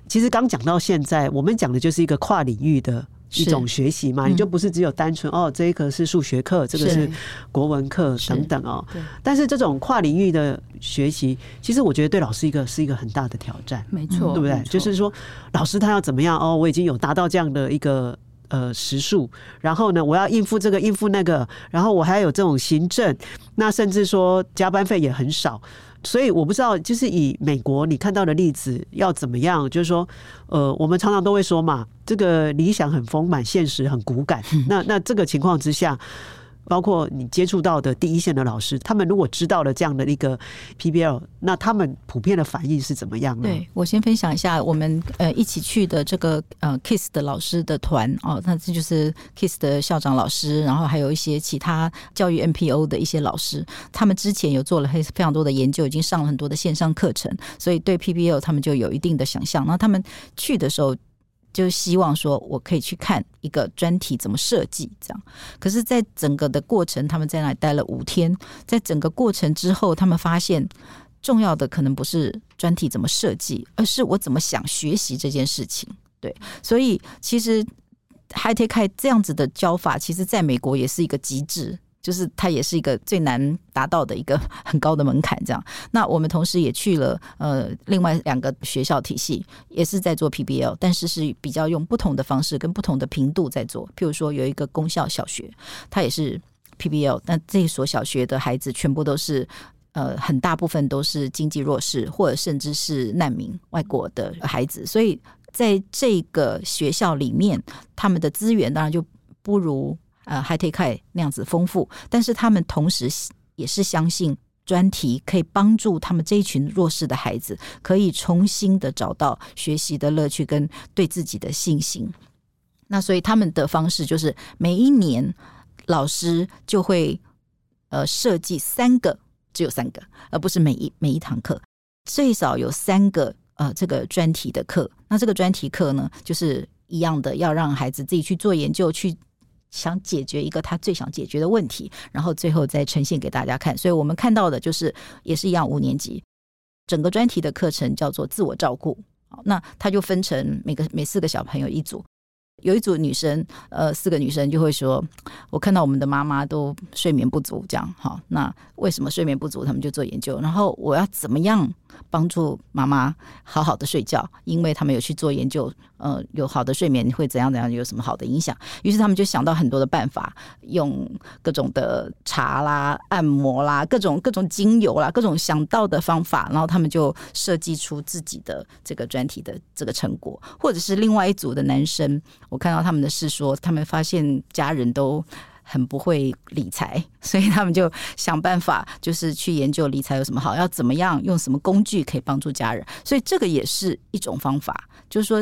其实刚讲到现在，我们讲的就是一个跨领域的一种学习嘛，你就不是只有单纯哦，这一课是数学课，这个是国文课等等哦。但是这种跨领域的学习，其实我觉得对老师一个是一个很大的挑战，没错，对不对？就是说，老师他要怎么样哦？我已经有达到这样的一个。呃，时数，然后呢，我要应付这个，应付那个，然后我还有这种行政，那甚至说加班费也很少，所以我不知道，就是以美国你看到的例子要怎么样，就是说，呃，我们常常都会说嘛，这个理想很丰满，现实很骨感，那那这个情况之下。包括你接触到的第一线的老师，他们如果知道了这样的一个 PBL，那他们普遍的反应是怎么样呢？对，我先分享一下，我们呃一起去的这个呃 KISS 的老师的团哦，那这就是 KISS 的校长老师，然后还有一些其他教育 NPO 的一些老师，他们之前有做了非非常多的研究，已经上了很多的线上课程，所以对 PBL 他们就有一定的想象。那他们去的时候。就希望说，我可以去看一个专题怎么设计，这样。可是，在整个的过程，他们在那里待了五天，在整个过程之后，他们发现重要的可能不是专题怎么设计，而是我怎么想学习这件事情。对，所以其实 Hi-Tech 这样子的教法，其实在美国也是一个极致。就是它也是一个最难达到的一个 很高的门槛，这样。那我们同时也去了呃另外两个学校体系，也是在做 PBL，但是是比较用不同的方式跟不同的频度在做。譬如说有一个公校小学，它也是 PBL，那这所小学的孩子全部都是呃很大部分都是经济弱势或者甚至是难民外国的孩子，所以在这个学校里面，他们的资源当然就不如。呃，Hi-Tech 那样子丰富，但是他们同时也是相信专题可以帮助他们这一群弱势的孩子，可以重新的找到学习的乐趣跟对自己的信心。那所以他们的方式就是每一年老师就会呃设计三个，只有三个，而不是每一每一堂课最少有三个呃这个专题的课。那这个专题课呢，就是一样的，要让孩子自己去做研究去。想解决一个他最想解决的问题，然后最后再呈现给大家看。所以我们看到的就是也是一样，五年级整个专题的课程叫做自我照顾。好，那他就分成每个每四个小朋友一组，有一组女生，呃，四个女生就会说：“我看到我们的妈妈都睡眠不足，这样好，那为什么睡眠不足？他们就做研究，然后我要怎么样？”帮助妈妈好好的睡觉，因为他们有去做研究，呃，有好的睡眠会怎样怎样，有什么好的影响？于是他们就想到很多的办法，用各种的茶啦、按摩啦、各种各种精油啦、各种想到的方法，然后他们就设计出自己的这个专题的这个成果，或者是另外一组的男生，我看到他们的是说，他们发现家人都。很不会理财，所以他们就想办法，就是去研究理财有什么好，要怎么样用什么工具可以帮助家人。所以这个也是一种方法，就是说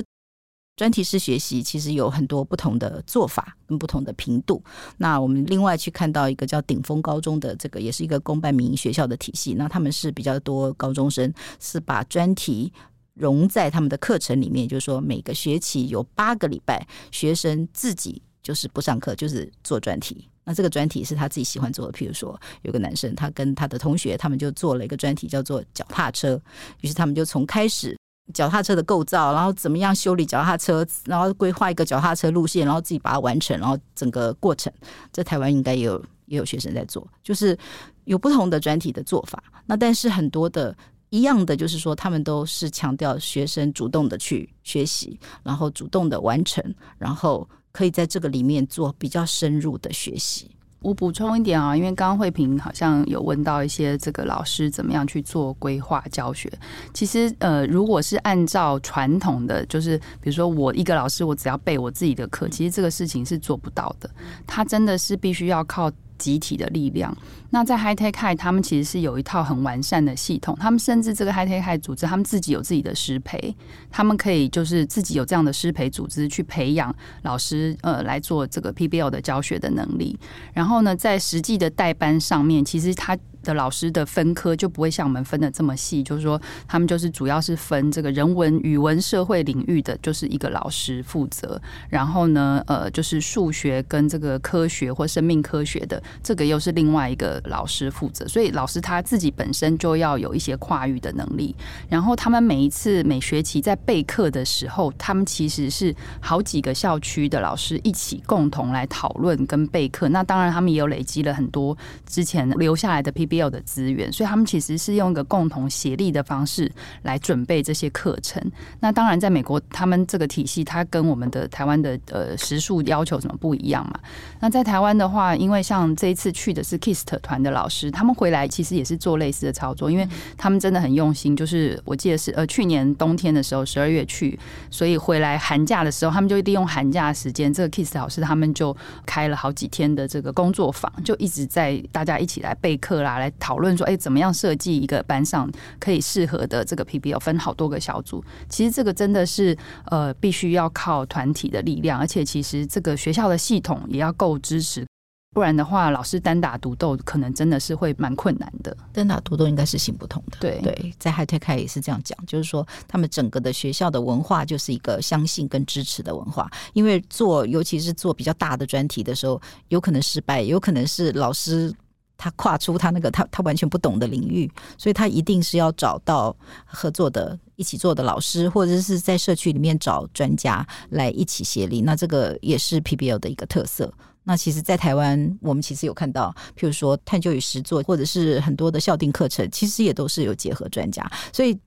专题式学习其实有很多不同的做法跟不同的频度。那我们另外去看到一个叫顶峰高中的这个，也是一个公办民营学校的体系。那他们是比较多高中生是把专题融在他们的课程里面，就是说每个学期有八个礼拜，学生自己。就是不上课，就是做专题。那这个专题是他自己喜欢做的。譬如说，有个男生，他跟他的同学，他们就做了一个专题，叫做脚踏车。于是他们就从开始脚踏车的构造，然后怎么样修理脚踏车，然后规划一个脚踏车路线，然后自己把它完成，然后整个过程，在台湾应该也有也有学生在做，就是有不同的专题的做法。那但是很多的一样的，就是说他们都是强调学生主动的去学习，然后主动的完成，然后。可以在这个里面做比较深入的学习，我补充一点啊，因为刚刚慧萍好像有问到一些这个老师怎么样去做规划教学。其实呃，如果是按照传统的，就是比如说我一个老师，我只要备我自己的课，其实这个事情是做不到的。他真的是必须要靠。集体的力量。那在 High Tech High，他们其实是有一套很完善的系统。他们甚至这个 High Tech High 组织，他们自己有自己的师培，他们可以就是自己有这样的师培组织去培养老师，呃，来做这个 PBL 的教学的能力。然后呢，在实际的代班上面，其实他。的老师的分科就不会像我们分的这么细，就是说他们就是主要是分这个人文、语文、社会领域的，就是一个老师负责。然后呢，呃，就是数学跟这个科学或生命科学的，这个又是另外一个老师负责。所以老师他自己本身就要有一些跨域的能力。然后他们每一次每学期在备课的时候，他们其实是好几个校区的老师一起共同来讨论跟备课。那当然，他们也有累积了很多之前留下来的 P。必要的资源，所以他们其实是用一个共同协力的方式来准备这些课程。那当然，在美国，他们这个体系它跟我们的台湾的呃时数要求什么不一样嘛？那在台湾的话，因为像这一次去的是 KIST 团的老师，他们回来其实也是做类似的操作，因为他们真的很用心。就是我记得是呃去年冬天的时候，十二月去，所以回来寒假的时候，他们就利用寒假的时间，这个 KIST 老师他们就开了好几天的这个工作坊，就一直在大家一起来备课啦。来讨论说，哎，怎么样设计一个班上可以适合的这个 PBL，分好多个小组。其实这个真的是呃，必须要靠团体的力量，而且其实这个学校的系统也要够支持，不然的话，老师单打独斗可能真的是会蛮困难的。单打独斗应该是行不通的。对对，在 High Tech 也是这样讲，就是说他们整个的学校的文化就是一个相信跟支持的文化。因为做尤其是做比较大的专题的时候，有可能失败，有可能是老师。他跨出他那个他他完全不懂的领域，所以他一定是要找到合作的一起做的老师，或者是在社区里面找专家来一起协力。那这个也是 PBL 的一个特色。那其实，在台湾，我们其实有看到，譬如说探究与实作，或者是很多的校订课程，其实也都是有结合专家。所以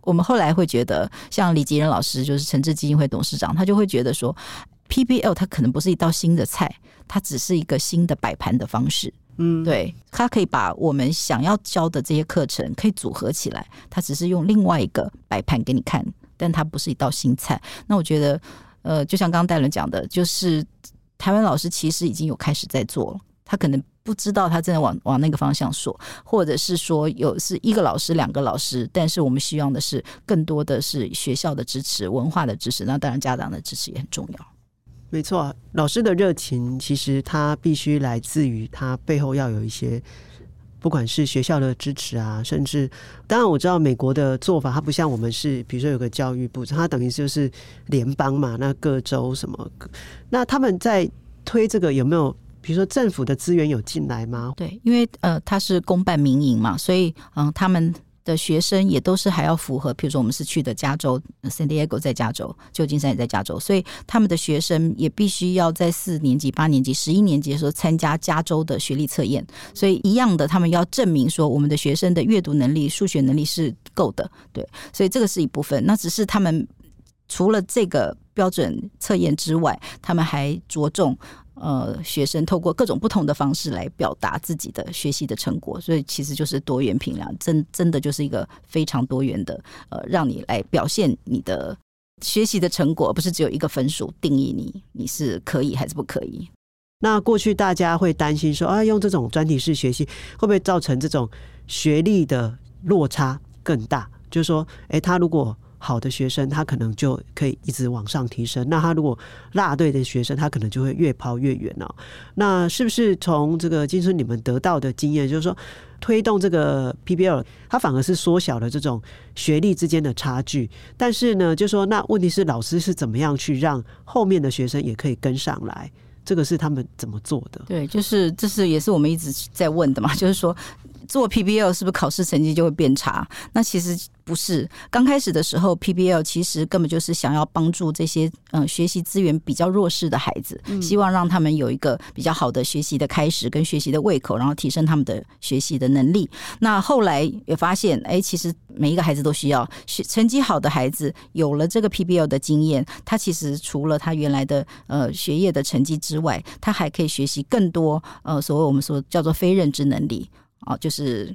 我们后来会觉得，像李吉仁老师，就是诚志基金会董事长，他就会觉得说，PBL 它可能不是一道新的菜，它只是一个新的摆盘的方式。嗯，对，他可以把我们想要教的这些课程可以组合起来，他只是用另外一个摆盘给你看，但它不是一道新菜。那我觉得，呃，就像刚刚戴伦讲的，就是台湾老师其实已经有开始在做了，他可能不知道他真的往往那个方向说，或者是说有是一个老师、两个老师，但是我们希望的是更多的是学校的支持、文化的支持，那当然家长的支持也很重要。没错，老师的热情其实他必须来自于他背后要有一些，不管是学校的支持啊，甚至当然我知道美国的做法，它不像我们是，比如说有个教育部，它等于就是联邦嘛，那各州什么，那他们在推这个有没有，比如说政府的资源有进来吗？对，因为呃，他是公办民营嘛，所以嗯、他们。的学生也都是还要符合，比如说我们是去的加州，San Diego 在加州，旧金山也在加州，所以他们的学生也必须要在四年级、八年级、十一年级的时候参加加州的学历测验。所以一样的，他们要证明说我们的学生的阅读能力、数学能力是够的。对，所以这个是一部分。那只是他们除了这个标准测验之外，他们还着重。呃，学生透过各种不同的方式来表达自己的学习的成果，所以其实就是多元评量，真真的就是一个非常多元的，呃，让你来表现你的学习的成果，不是只有一个分数定义你你是可以还是不可以。那过去大家会担心说，啊，用这种专题式学习会不会造成这种学历的落差更大？就是说，哎，他如果好的学生，他可能就可以一直往上提升。那他如果落队的学生，他可能就会越抛越远哦。那是不是从这个金春你们得到的经验，就是说推动这个 PBL，它反而是缩小了这种学历之间的差距？但是呢，就是说那问题是老师是怎么样去让后面的学生也可以跟上来？这个是他们怎么做的？对，就是这是也是我们一直在问的嘛，就是说。做 PBL 是不是考试成绩就会变差？那其实不是。刚开始的时候，PBL 其实根本就是想要帮助这些嗯、呃、学习资源比较弱势的孩子，希望让他们有一个比较好的学习的开始跟学习的胃口，然后提升他们的学习的能力。那后来也发现，哎，其实每一个孩子都需要学成绩好的孩子，有了这个 PBL 的经验，他其实除了他原来的呃学业的成绩之外，他还可以学习更多呃所谓我们说叫做非认知能力。哦，就是。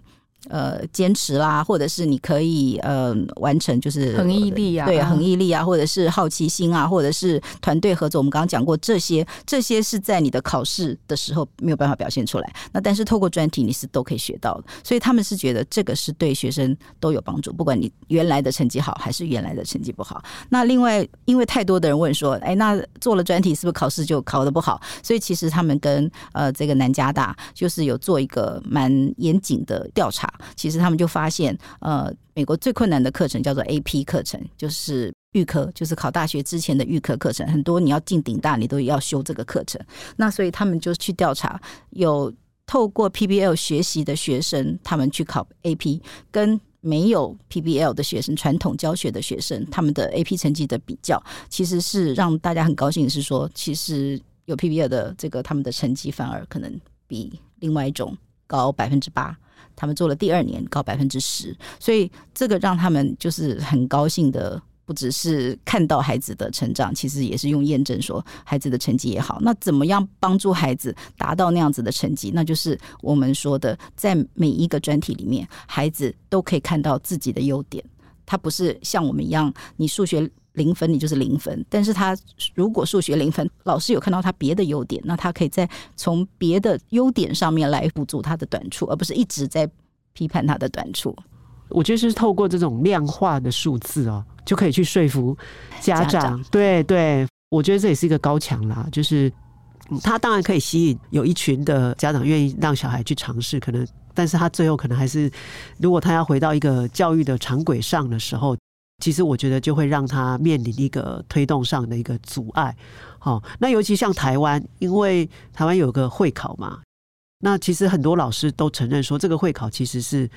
呃，坚持啦，或者是你可以呃完成，就是恒毅力啊，对，恒毅力啊，或者是好奇心啊，或者是团队合作。我们刚刚讲过这些，这些是在你的考试的时候没有办法表现出来。那但是透过专题，你是都可以学到的。所以他们是觉得这个是对学生都有帮助，不管你原来的成绩好还是原来的成绩不好。那另外，因为太多的人问说，哎，那做了专题是不是考试就考的不好？所以其实他们跟呃这个南加大就是有做一个蛮严谨的调查。其实他们就发现，呃，美国最困难的课程叫做 AP 课程，就是预科，就是考大学之前的预科课程。很多你要进顶大，你都要修这个课程。那所以他们就去调查，有透过 PBL 学习的学生，他们去考 AP，跟没有 PBL 的学生，传统教学的学生，他们的 AP 成绩的比较，其实是让大家很高兴是说，其实有 PBL 的这个他们的成绩反而可能比另外一种高百分之八。他们做了第二年高百分之十，所以这个让他们就是很高兴的，不只是看到孩子的成长，其实也是用验证说孩子的成绩也好。那怎么样帮助孩子达到那样子的成绩？那就是我们说的，在每一个专题里面，孩子都可以看到自己的优点。他不是像我们一样，你数学零分，你就是零分。但是他如果数学零分，老师有看到他别的优点，那他可以再从别的优点上面来补足他的短处，而不是一直在批判他的短处。我觉得是透过这种量化的数字哦，就可以去说服家长。家长对对，我觉得这也是一个高墙啦，就是他当然可以吸引有一群的家长愿意让小孩去尝试，可能。但是他最后可能还是，如果他要回到一个教育的常轨上的时候，其实我觉得就会让他面临一个推动上的一个阻碍。好，那尤其像台湾，因为台湾有个会考嘛，那其实很多老师都承认说，这个会考其实是。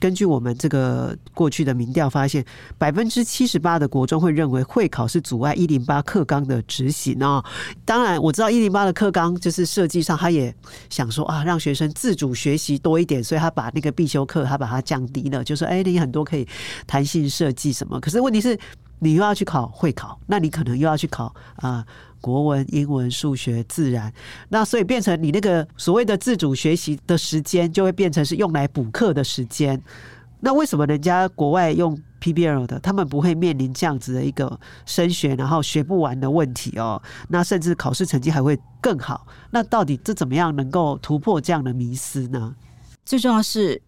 根据我们这个过去的民调发现，百分之七十八的国中会认为会考是阻碍一零八课纲的执行啊。当然，我知道一零八的课纲就是设计上，他也想说啊，让学生自主学习多一点，所以他把那个必修课他把它降低了，就说哎，你很多可以弹性设计什么。可是问题是，你又要去考会考，那你可能又要去考啊。国文、英文、数学、自然，那所以变成你那个所谓的自主学习的时间，就会变成是用来补课的时间。那为什么人家国外用 PBL 的，他们不会面临这样子的一个升学然后学不完的问题哦？那甚至考试成绩还会更好？那到底这怎么样能够突破这样的迷思呢？最重要是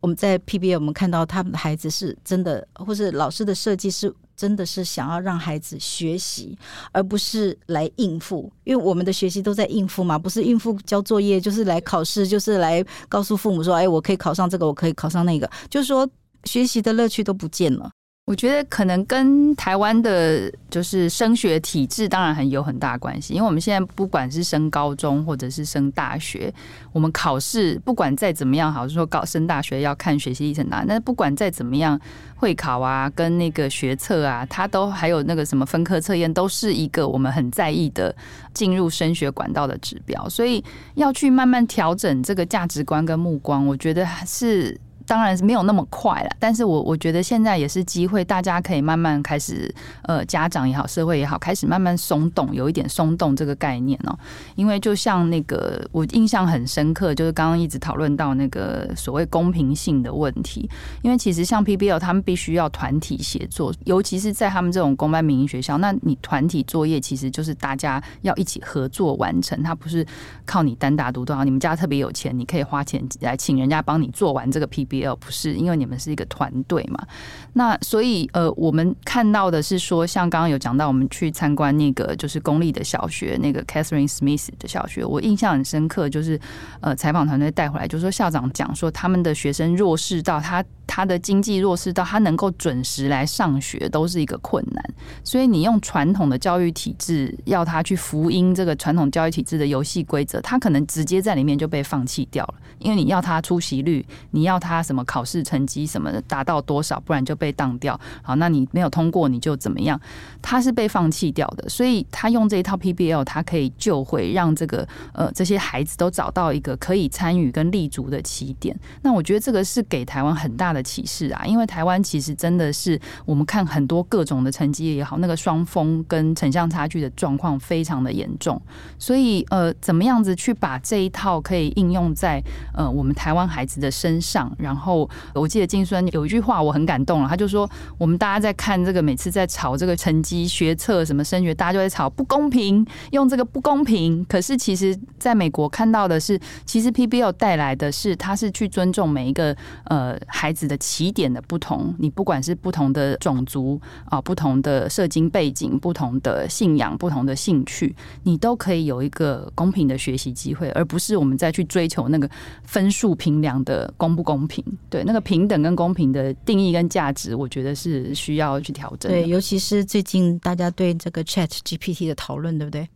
我们在 PBL，我们看到他们的孩子是真的，或是老师的设计是。真的是想要让孩子学习，而不是来应付。因为我们的学习都在应付嘛，不是应付交作业，就是来考试，就是来告诉父母说：“哎，我可以考上这个，我可以考上那个。”就是说，学习的乐趣都不见了。我觉得可能跟台湾的，就是升学体制当然很有很大关系。因为我们现在不管是升高中或者是升大学，我们考试不管再怎么样，好像说高升大学要看学习历程单，那不管再怎么样，会考啊，跟那个学测啊，它都还有那个什么分科测验，都是一个我们很在意的进入升学管道的指标。所以要去慢慢调整这个价值观跟目光，我觉得还是。当然是没有那么快了，但是我我觉得现在也是机会，大家可以慢慢开始，呃，家长也好，社会也好，开始慢慢松动，有一点松动这个概念哦。因为就像那个，我印象很深刻，就是刚刚一直讨论到那个所谓公平性的问题。因为其实像 PBL，他们必须要团体协作，尤其是在他们这种公办民营学校，那你团体作业其实就是大家要一起合作完成，它不是靠你单打独斗。你们家特别有钱，你可以花钱来请人家帮你做完这个 PBL。也不是，因为你们是一个团队嘛。那所以呃，我们看到的是说，像刚刚有讲到，我们去参观那个就是公立的小学，那个 Catherine Smith 的小学，我印象很深刻，就是呃，采访团队带回来，就是说校长讲说，他们的学生弱势到他他的经济弱势到他能够准时来上学都是一个困难，所以你用传统的教育体制要他去福音这个传统教育体制的游戏规则，他可能直接在里面就被放弃掉了，因为你要他出席率，你要他什么考试成绩什么的达到多少，不然就被当掉。好，那你没有通过你就怎么样？他是被放弃掉的，所以他用这一套 PBL，他可以救回，让这个呃这些孩子都找到一个可以参与跟立足的起点。那我觉得这个是给台湾很大的启示啊，因为台湾其实真的是我们看很多各种的成绩也好，那个双峰跟城乡差距的状况非常的严重，所以呃，怎么样子去把这一套可以应用在呃我们台湾孩子的身上？然然后我记得金孙有一句话我很感动了，他就说。我们大家在看这个，每次在吵这个成绩、学测什么升学，大家就在吵不公平，用这个不公平。可是其实在美国看到的是，其实 PBL 带来的是，他是去尊重每一个呃孩子的起点的不同。你不管是不同的种族啊、不同的社经背景、不同的信仰、不同的兴趣，你都可以有一个公平的学习机会，而不是我们再去追求那个分数评量的公不公平。对，那个平等跟公平的定义跟价值，我觉得。是需要去调整，对，尤其是最近大家对这个 Chat GPT 的讨论，对不对？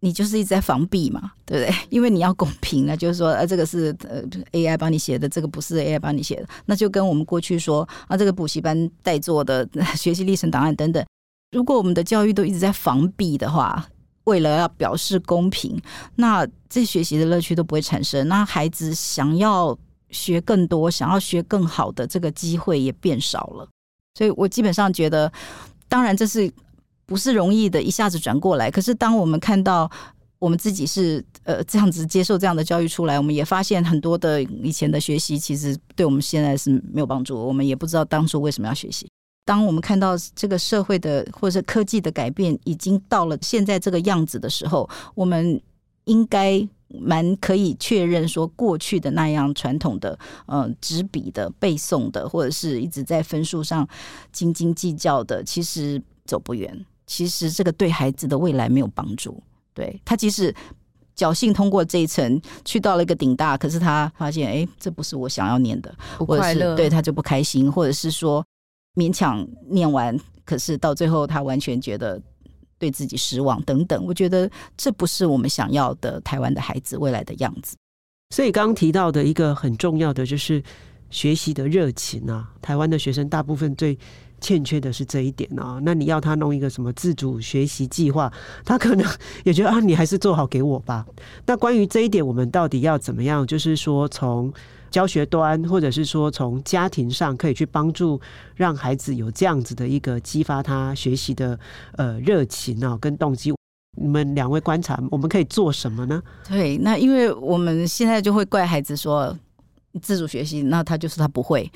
你就是一直在防弊嘛，对不对？因为你要公平啊，就是说，呃，这个是呃 AI 帮你写的，这个不是 AI 帮你写的，那就跟我们过去说啊，这个补习班代做的 学习历程档案等等，如果我们的教育都一直在防弊的话，为了要表示公平，那这学习的乐趣都不会产生，那孩子想要学更多、想要学更好的这个机会也变少了。所以我基本上觉得，当然这是不是容易的，一下子转过来。可是当我们看到我们自己是呃这样子接受这样的教育出来，我们也发现很多的以前的学习其实对我们现在是没有帮助。我们也不知道当初为什么要学习。当我们看到这个社会的或者是科技的改变已经到了现在这个样子的时候，我们应该。蛮可以确认说，过去的那样传统的，呃，纸笔的背诵的，或者是一直在分数上斤斤计较的，其实走不远。其实这个对孩子的未来没有帮助。对，他即使侥幸通过这一层，去到了一个顶大，可是他发现，哎，这不是我想要念的，或者是，对他就不开心，或者是说勉强念完，可是到最后他完全觉得。对自己失望等等，我觉得这不是我们想要的台湾的孩子未来的样子。所以刚刚提到的一个很重要的就是学习的热情啊，台湾的学生大部分最欠缺的是这一点啊。那你要他弄一个什么自主学习计划，他可能也觉得啊，你还是做好给我吧。那关于这一点，我们到底要怎么样？就是说从。教学端，或者是说从家庭上可以去帮助，让孩子有这样子的一个激发他学习的呃热情啊跟动机。你们两位观察，我们可以做什么呢？对，那因为我们现在就会怪孩子说自主学习，那他就是他不会，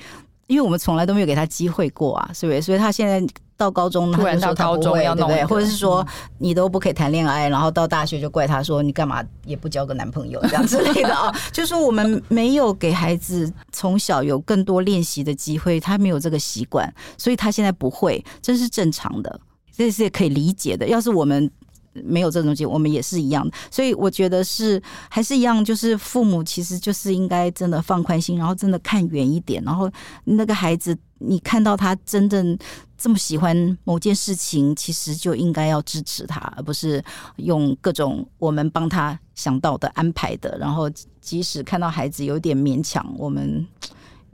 因为我们从来都没有给他机会过啊，是不是？所以他现在。到高中，突然到高中要弄，对不对？或者是说你都不可以谈恋爱，然后到大学就怪他说你干嘛也不交个男朋友这样之类的啊？就是说我们没有给孩子从小有更多练习的机会，他没有这个习惯，所以他现在不会，这是正常的，这是可以理解的。要是我们。没有这种东西，我们也是一样的，所以我觉得是还是一样，就是父母其实就是应该真的放宽心，然后真的看远一点，然后那个孩子，你看到他真正这么喜欢某件事情，其实就应该要支持他，而不是用各种我们帮他想到的安排的，然后即使看到孩子有点勉强，我们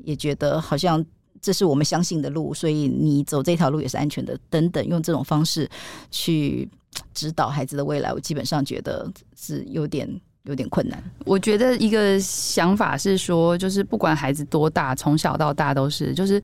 也觉得好像这是我们相信的路，所以你走这条路也是安全的，等等，用这种方式去。指导孩子的未来，我基本上觉得是有点有点困难。我觉得一个想法是说，就是不管孩子多大，从小到大都是，就是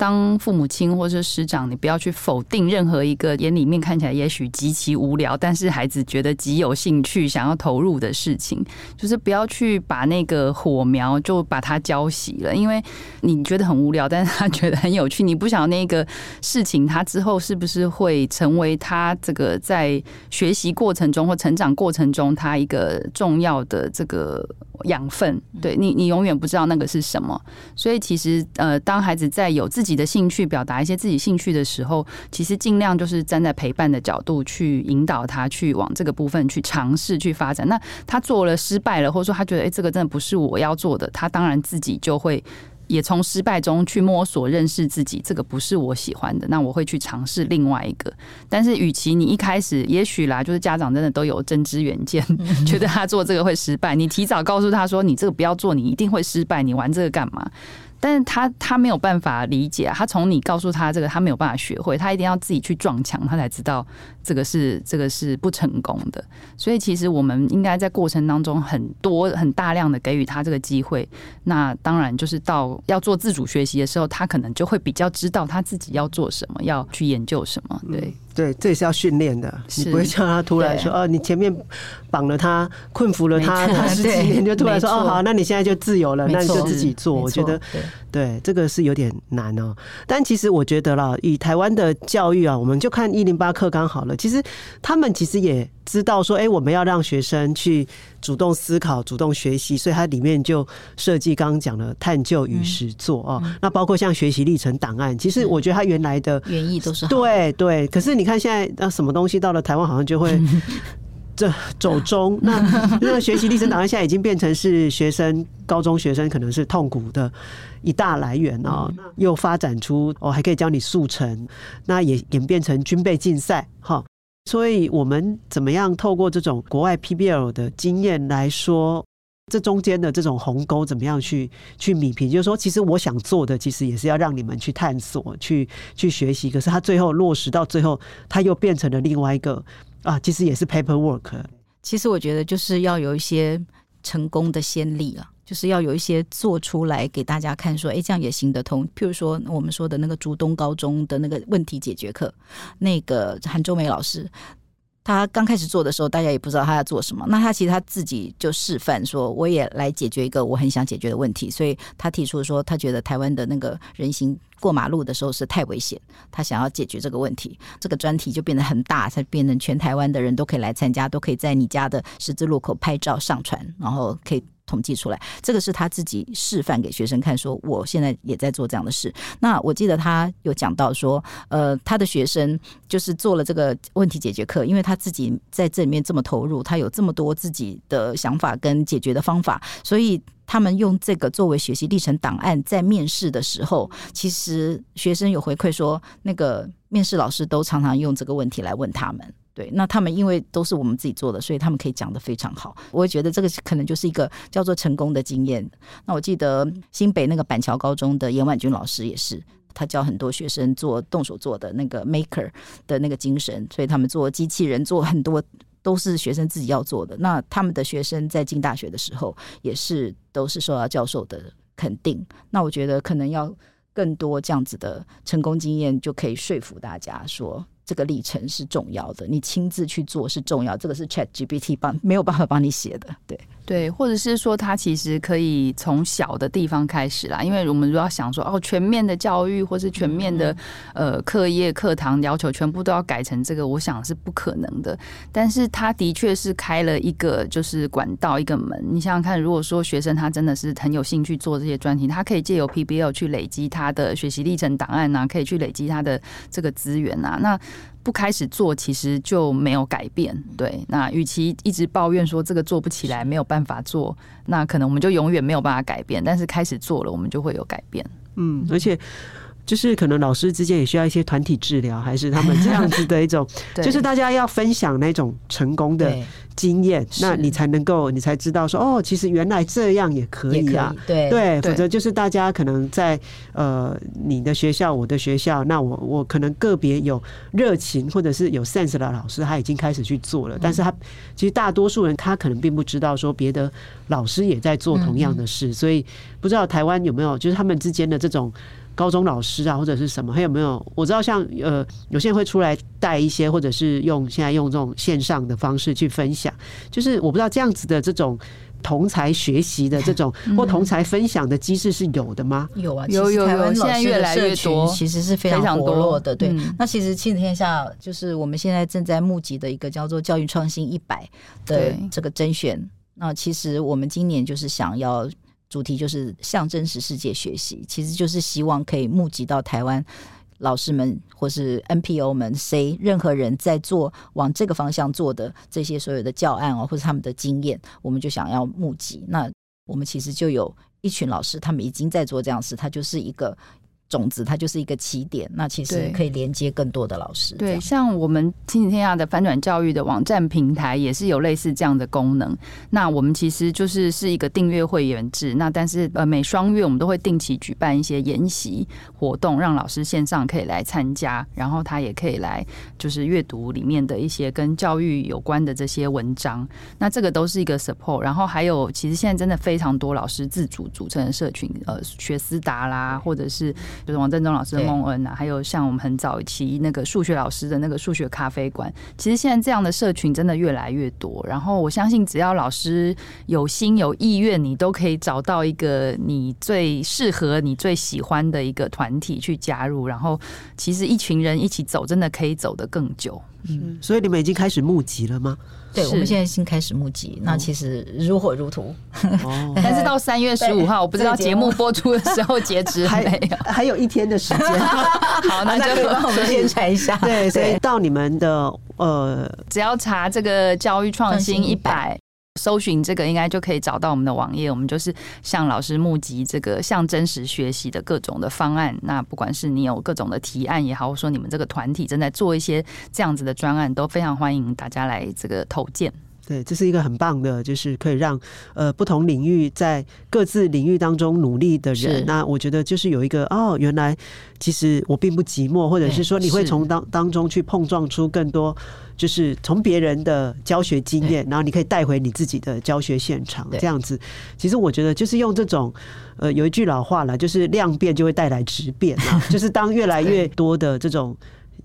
当父母亲或者是师长，你不要去否定任何一个眼里面看起来也许极其无聊，但是孩子觉得极有兴趣、想要投入的事情，就是不要去把那个火苗就把它浇熄了，因为你觉得很无聊，但是他觉得很有趣，你不晓得那个事情他之后是不是会成为他这个在学习过程中或成长过程中他一个重要的这个。养分，对你，你永远不知道那个是什么。所以其实，呃，当孩子在有自己自己的兴趣，表达一些自己兴趣的时候，其实尽量就是站在陪伴的角度去引导他去往这个部分去尝试去发展。那他做了失败了，或者说他觉得，哎，这个真的不是我要做的，他当然自己就会。也从失败中去摸索认识自己，这个不是我喜欢的，那我会去尝试另外一个。但是，与其你一开始，也许啦，就是家长真的都有真知远见，觉得他做这个会失败，你提早告诉他说，你这个不要做，你一定会失败，你玩这个干嘛？但是他他没有办法理解，他从你告诉他这个，他没有办法学会，他一定要自己去撞墙，他才知道这个是这个是不成功的。所以其实我们应该在过程当中很多很大量的给予他这个机会。那当然就是到要做自主学习的时候，他可能就会比较知道他自己要做什么，要去研究什么。对。对，这也是要训练的。你不会叫他突然说：“哦，你前面绑了他，困服了他，他十几年就突然说：‘哦，好，那你现在就自由了，那你就自己做。’我觉得，对，这个是有点难哦。但其实我觉得啦，以台湾的教育啊，我们就看一零八课纲好了。其实他们其实也。知道说，哎，我们要让学生去主动思考、主动学习，所以它里面就设计刚刚讲的探究与实作哦。那包括像学习历程档案，其实我觉得它原来的原意都是好对对。可是你看现在，那什么东西到了台湾，好像就会这走中。那 那学习历程档案现在已经变成是学生高中学生可能是痛苦的一大来源哦。又发展出哦，还可以教你速成，那也演变成军备竞赛哈。所以，我们怎么样透过这种国外 PBL 的经验来说，这中间的这种鸿沟怎么样去去弭平？就是说，其实我想做的，其实也是要让你们去探索、去去学习。可是，他最后落实到最后，他又变成了另外一个啊，其实也是 paperwork。其实，我觉得就是要有一些成功的先例啊。就是要有一些做出来给大家看，说，哎，这样也行得通。譬如说，我们说的那个竹东高中的那个问题解决课，那个韩周梅老师，他刚开始做的时候，大家也不知道他要做什么。那他其实他自己就示范说，我也来解决一个我很想解决的问题。所以他提出说，他觉得台湾的那个人行过马路的时候是太危险，他想要解决这个问题。这个专题就变得很大，才变成全台湾的人都可以来参加，都可以在你家的十字路口拍照上传，然后可以。统计出来，这个是他自己示范给学生看，说我现在也在做这样的事。那我记得他有讲到说，呃，他的学生就是做了这个问题解决课，因为他自己在这里面这么投入，他有这么多自己的想法跟解决的方法，所以他们用这个作为学习历程档案，在面试的时候，其实学生有回馈说，那个面试老师都常常用这个问题来问他们。对，那他们因为都是我们自己做的，所以他们可以讲得非常好。我会觉得这个可能就是一个叫做成功的经验。那我记得新北那个板桥高中的严婉君老师也是，他教很多学生做动手做的那个 maker 的那个精神，所以他们做机器人做很多都是学生自己要做的。那他们的学生在进大学的时候，也是都是受到教授的肯定。那我觉得可能要更多这样子的成功经验，就可以说服大家说。这个历程是重要的，你亲自去做是重要。这个是 ChatGPT 帮没有办法帮你写的，对对，或者是说他其实可以从小的地方开始啦。因为我们如果要想说哦，全面的教育或是全面的呃课业课堂要求全部都要改成这个，我想是不可能的。但是他的确是开了一个就是管道一个门。你想想看，如果说学生他真的是很有兴趣做这些专题，他可以借由 PBL 去累积他的学习历程档案啊，可以去累积他的这个资源啊，那。不开始做，其实就没有改变。对，那与其一直抱怨说这个做不起来，没有办法做，那可能我们就永远没有办法改变。但是开始做了，我们就会有改变。嗯，而且。就是可能老师之间也需要一些团体治疗，还是他们这样子的一种，就是大家要分享那种成功的经验，那你才能够，你才知道说，哦，其实原来这样也可以啊，对。对，否则就是大家可能在呃你的学校，我的学校，那我我可能个别有热情或者是有 sense 的老师，他已经开始去做了，但是他其实大多数人他可能并不知道说别的老师也在做同样的事，所以不知道台湾有没有就是他们之间的这种。高中老师啊，或者是什么？还有没有？我知道像呃，有些人会出来带一些，或者是用现在用这种线上的方式去分享。就是我不知道这样子的这种同才学习的这种或同才分享的机制是有的吗？有啊，有有有，现在越来越多，其实是非常多络的。对，那其实亲子天下就是我们现在正在募集的一个叫做“教育创新一百”的这个甄选。那其实我们今年就是想要。主题就是向真实世界学习，其实就是希望可以募集到台湾老师们或是 NPO 们，谁任何人在做往这个方向做的这些所有的教案哦，或者他们的经验，我们就想要募集。那我们其实就有一群老师，他们已经在做这样事，他就是一个。种子，它就是一个起点，那其实可以连接更多的老师。对，像我们亲子天下的翻转教育的网站平台，也是有类似这样的功能。那我们其实就是是一个订阅会员制。那但是呃，每双月我们都会定期举办一些研习活动，让老师线上可以来参加，然后他也可以来就是阅读里面的一些跟教育有关的这些文章。那这个都是一个 support。然后还有，其实现在真的非常多老师自主组成的社群，呃，学思达啦，或者是。就是王振中老师的梦恩啊，还有像我们很早期那个数学老师的那个数学咖啡馆，其实现在这样的社群真的越来越多。然后我相信，只要老师有心有意愿，你都可以找到一个你最适合、你最喜欢的一个团体去加入。然后，其实一群人一起走，真的可以走得更久。嗯，所以你们已经开始募集了吗？对，我们现在已经开始募集，那其实如火如荼。哦，但是到三月十五号，我不知道节目播出的时候截止没有，还，还有一天的时间。好，那就帮我们宣传一下。对，所以到你们的呃，只要查这个教育创新一百。搜寻这个应该就可以找到我们的网页。我们就是向老师募集这个向真实学习的各种的方案。那不管是你有各种的提案也好，或说你们这个团体正在做一些这样子的专案，都非常欢迎大家来这个投件。对，这是一个很棒的，就是可以让呃不同领域在各自领域当中努力的人，那我觉得就是有一个哦，原来其实我并不寂寞，或者是说你会从当当中去碰撞出更多，就是从别人的教学经验，然后你可以带回你自己的教学现场，这样子。其实我觉得就是用这种呃有一句老话了，就是量变就会带来质变啊，就是当越来越多的这种。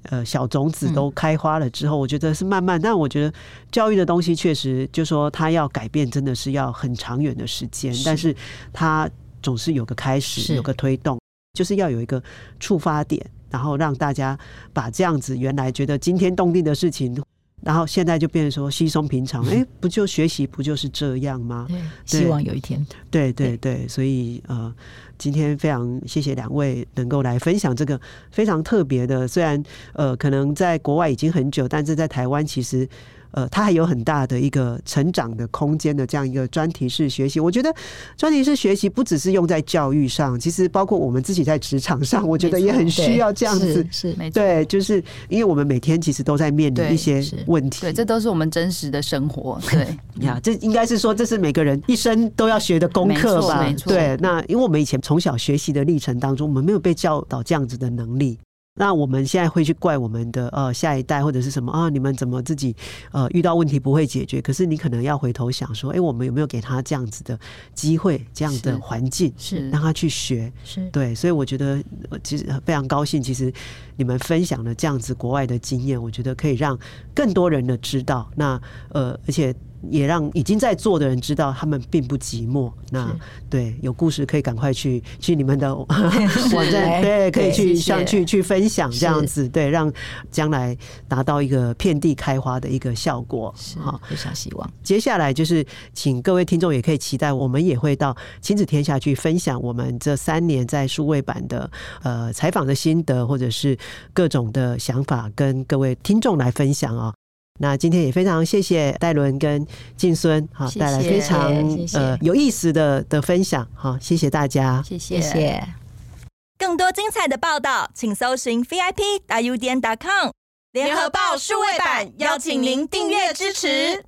呃，小种子都开花了之后，我觉得是慢慢。但我觉得教育的东西确实，就说它要改变，真的是要很长远的时间。但是它总是有个开始，有个推动，就是要有一个触发点，然后让大家把这样子原来觉得惊天动地的事情。然后现在就变成说稀松平常，哎、欸，不就学习不就是这样吗？对，希望有一天。对对对，所以呃，今天非常谢谢两位能够来分享这个非常特别的，虽然呃可能在国外已经很久，但是在台湾其实。呃，它还有很大的一个成长的空间的这样一个专题式学习。我觉得专题式学习不只是用在教育上，其实包括我们自己在职场上，我觉得也很需要这样子。是，没错。对，就是因为我们每天其实都在面临一些问题。对，这都是我们真实的生活。对呀，这应该是说，这是每个人一生都要学的功课吧？没错。对，那因为我们以前从小学习的历程当中，我们没有被教导这样子的能力。那我们现在会去怪我们的呃下一代或者是什么啊？你们怎么自己呃遇到问题不会解决？可是你可能要回头想说，哎，我们有没有给他这样子的机会、这样的环境，是让他去学？是对，所以我觉得其实非常高兴，其实你们分享了这样子国外的经验，我觉得可以让更多人的知道。那呃，而且。也让已经在做的人知道，他们并不寂寞。那对有故事可以赶快去去你们的 网站，对，可以去上去去分享这样子，对，让将来达到一个遍地开花的一个效果。好，非常希望。接下来就是请各位听众也可以期待，我们也会到亲子天下去分享我们这三年在数位版的呃采访的心得，或者是各种的想法，跟各位听众来分享啊。那今天也非常谢谢戴伦跟静孙，好带来非常谢谢呃有意思的的分享，好谢谢大家，谢谢。谢谢。更多精彩的报道，请搜寻 VIP 大 U 点 com 联合报数位版，邀请您订阅支持。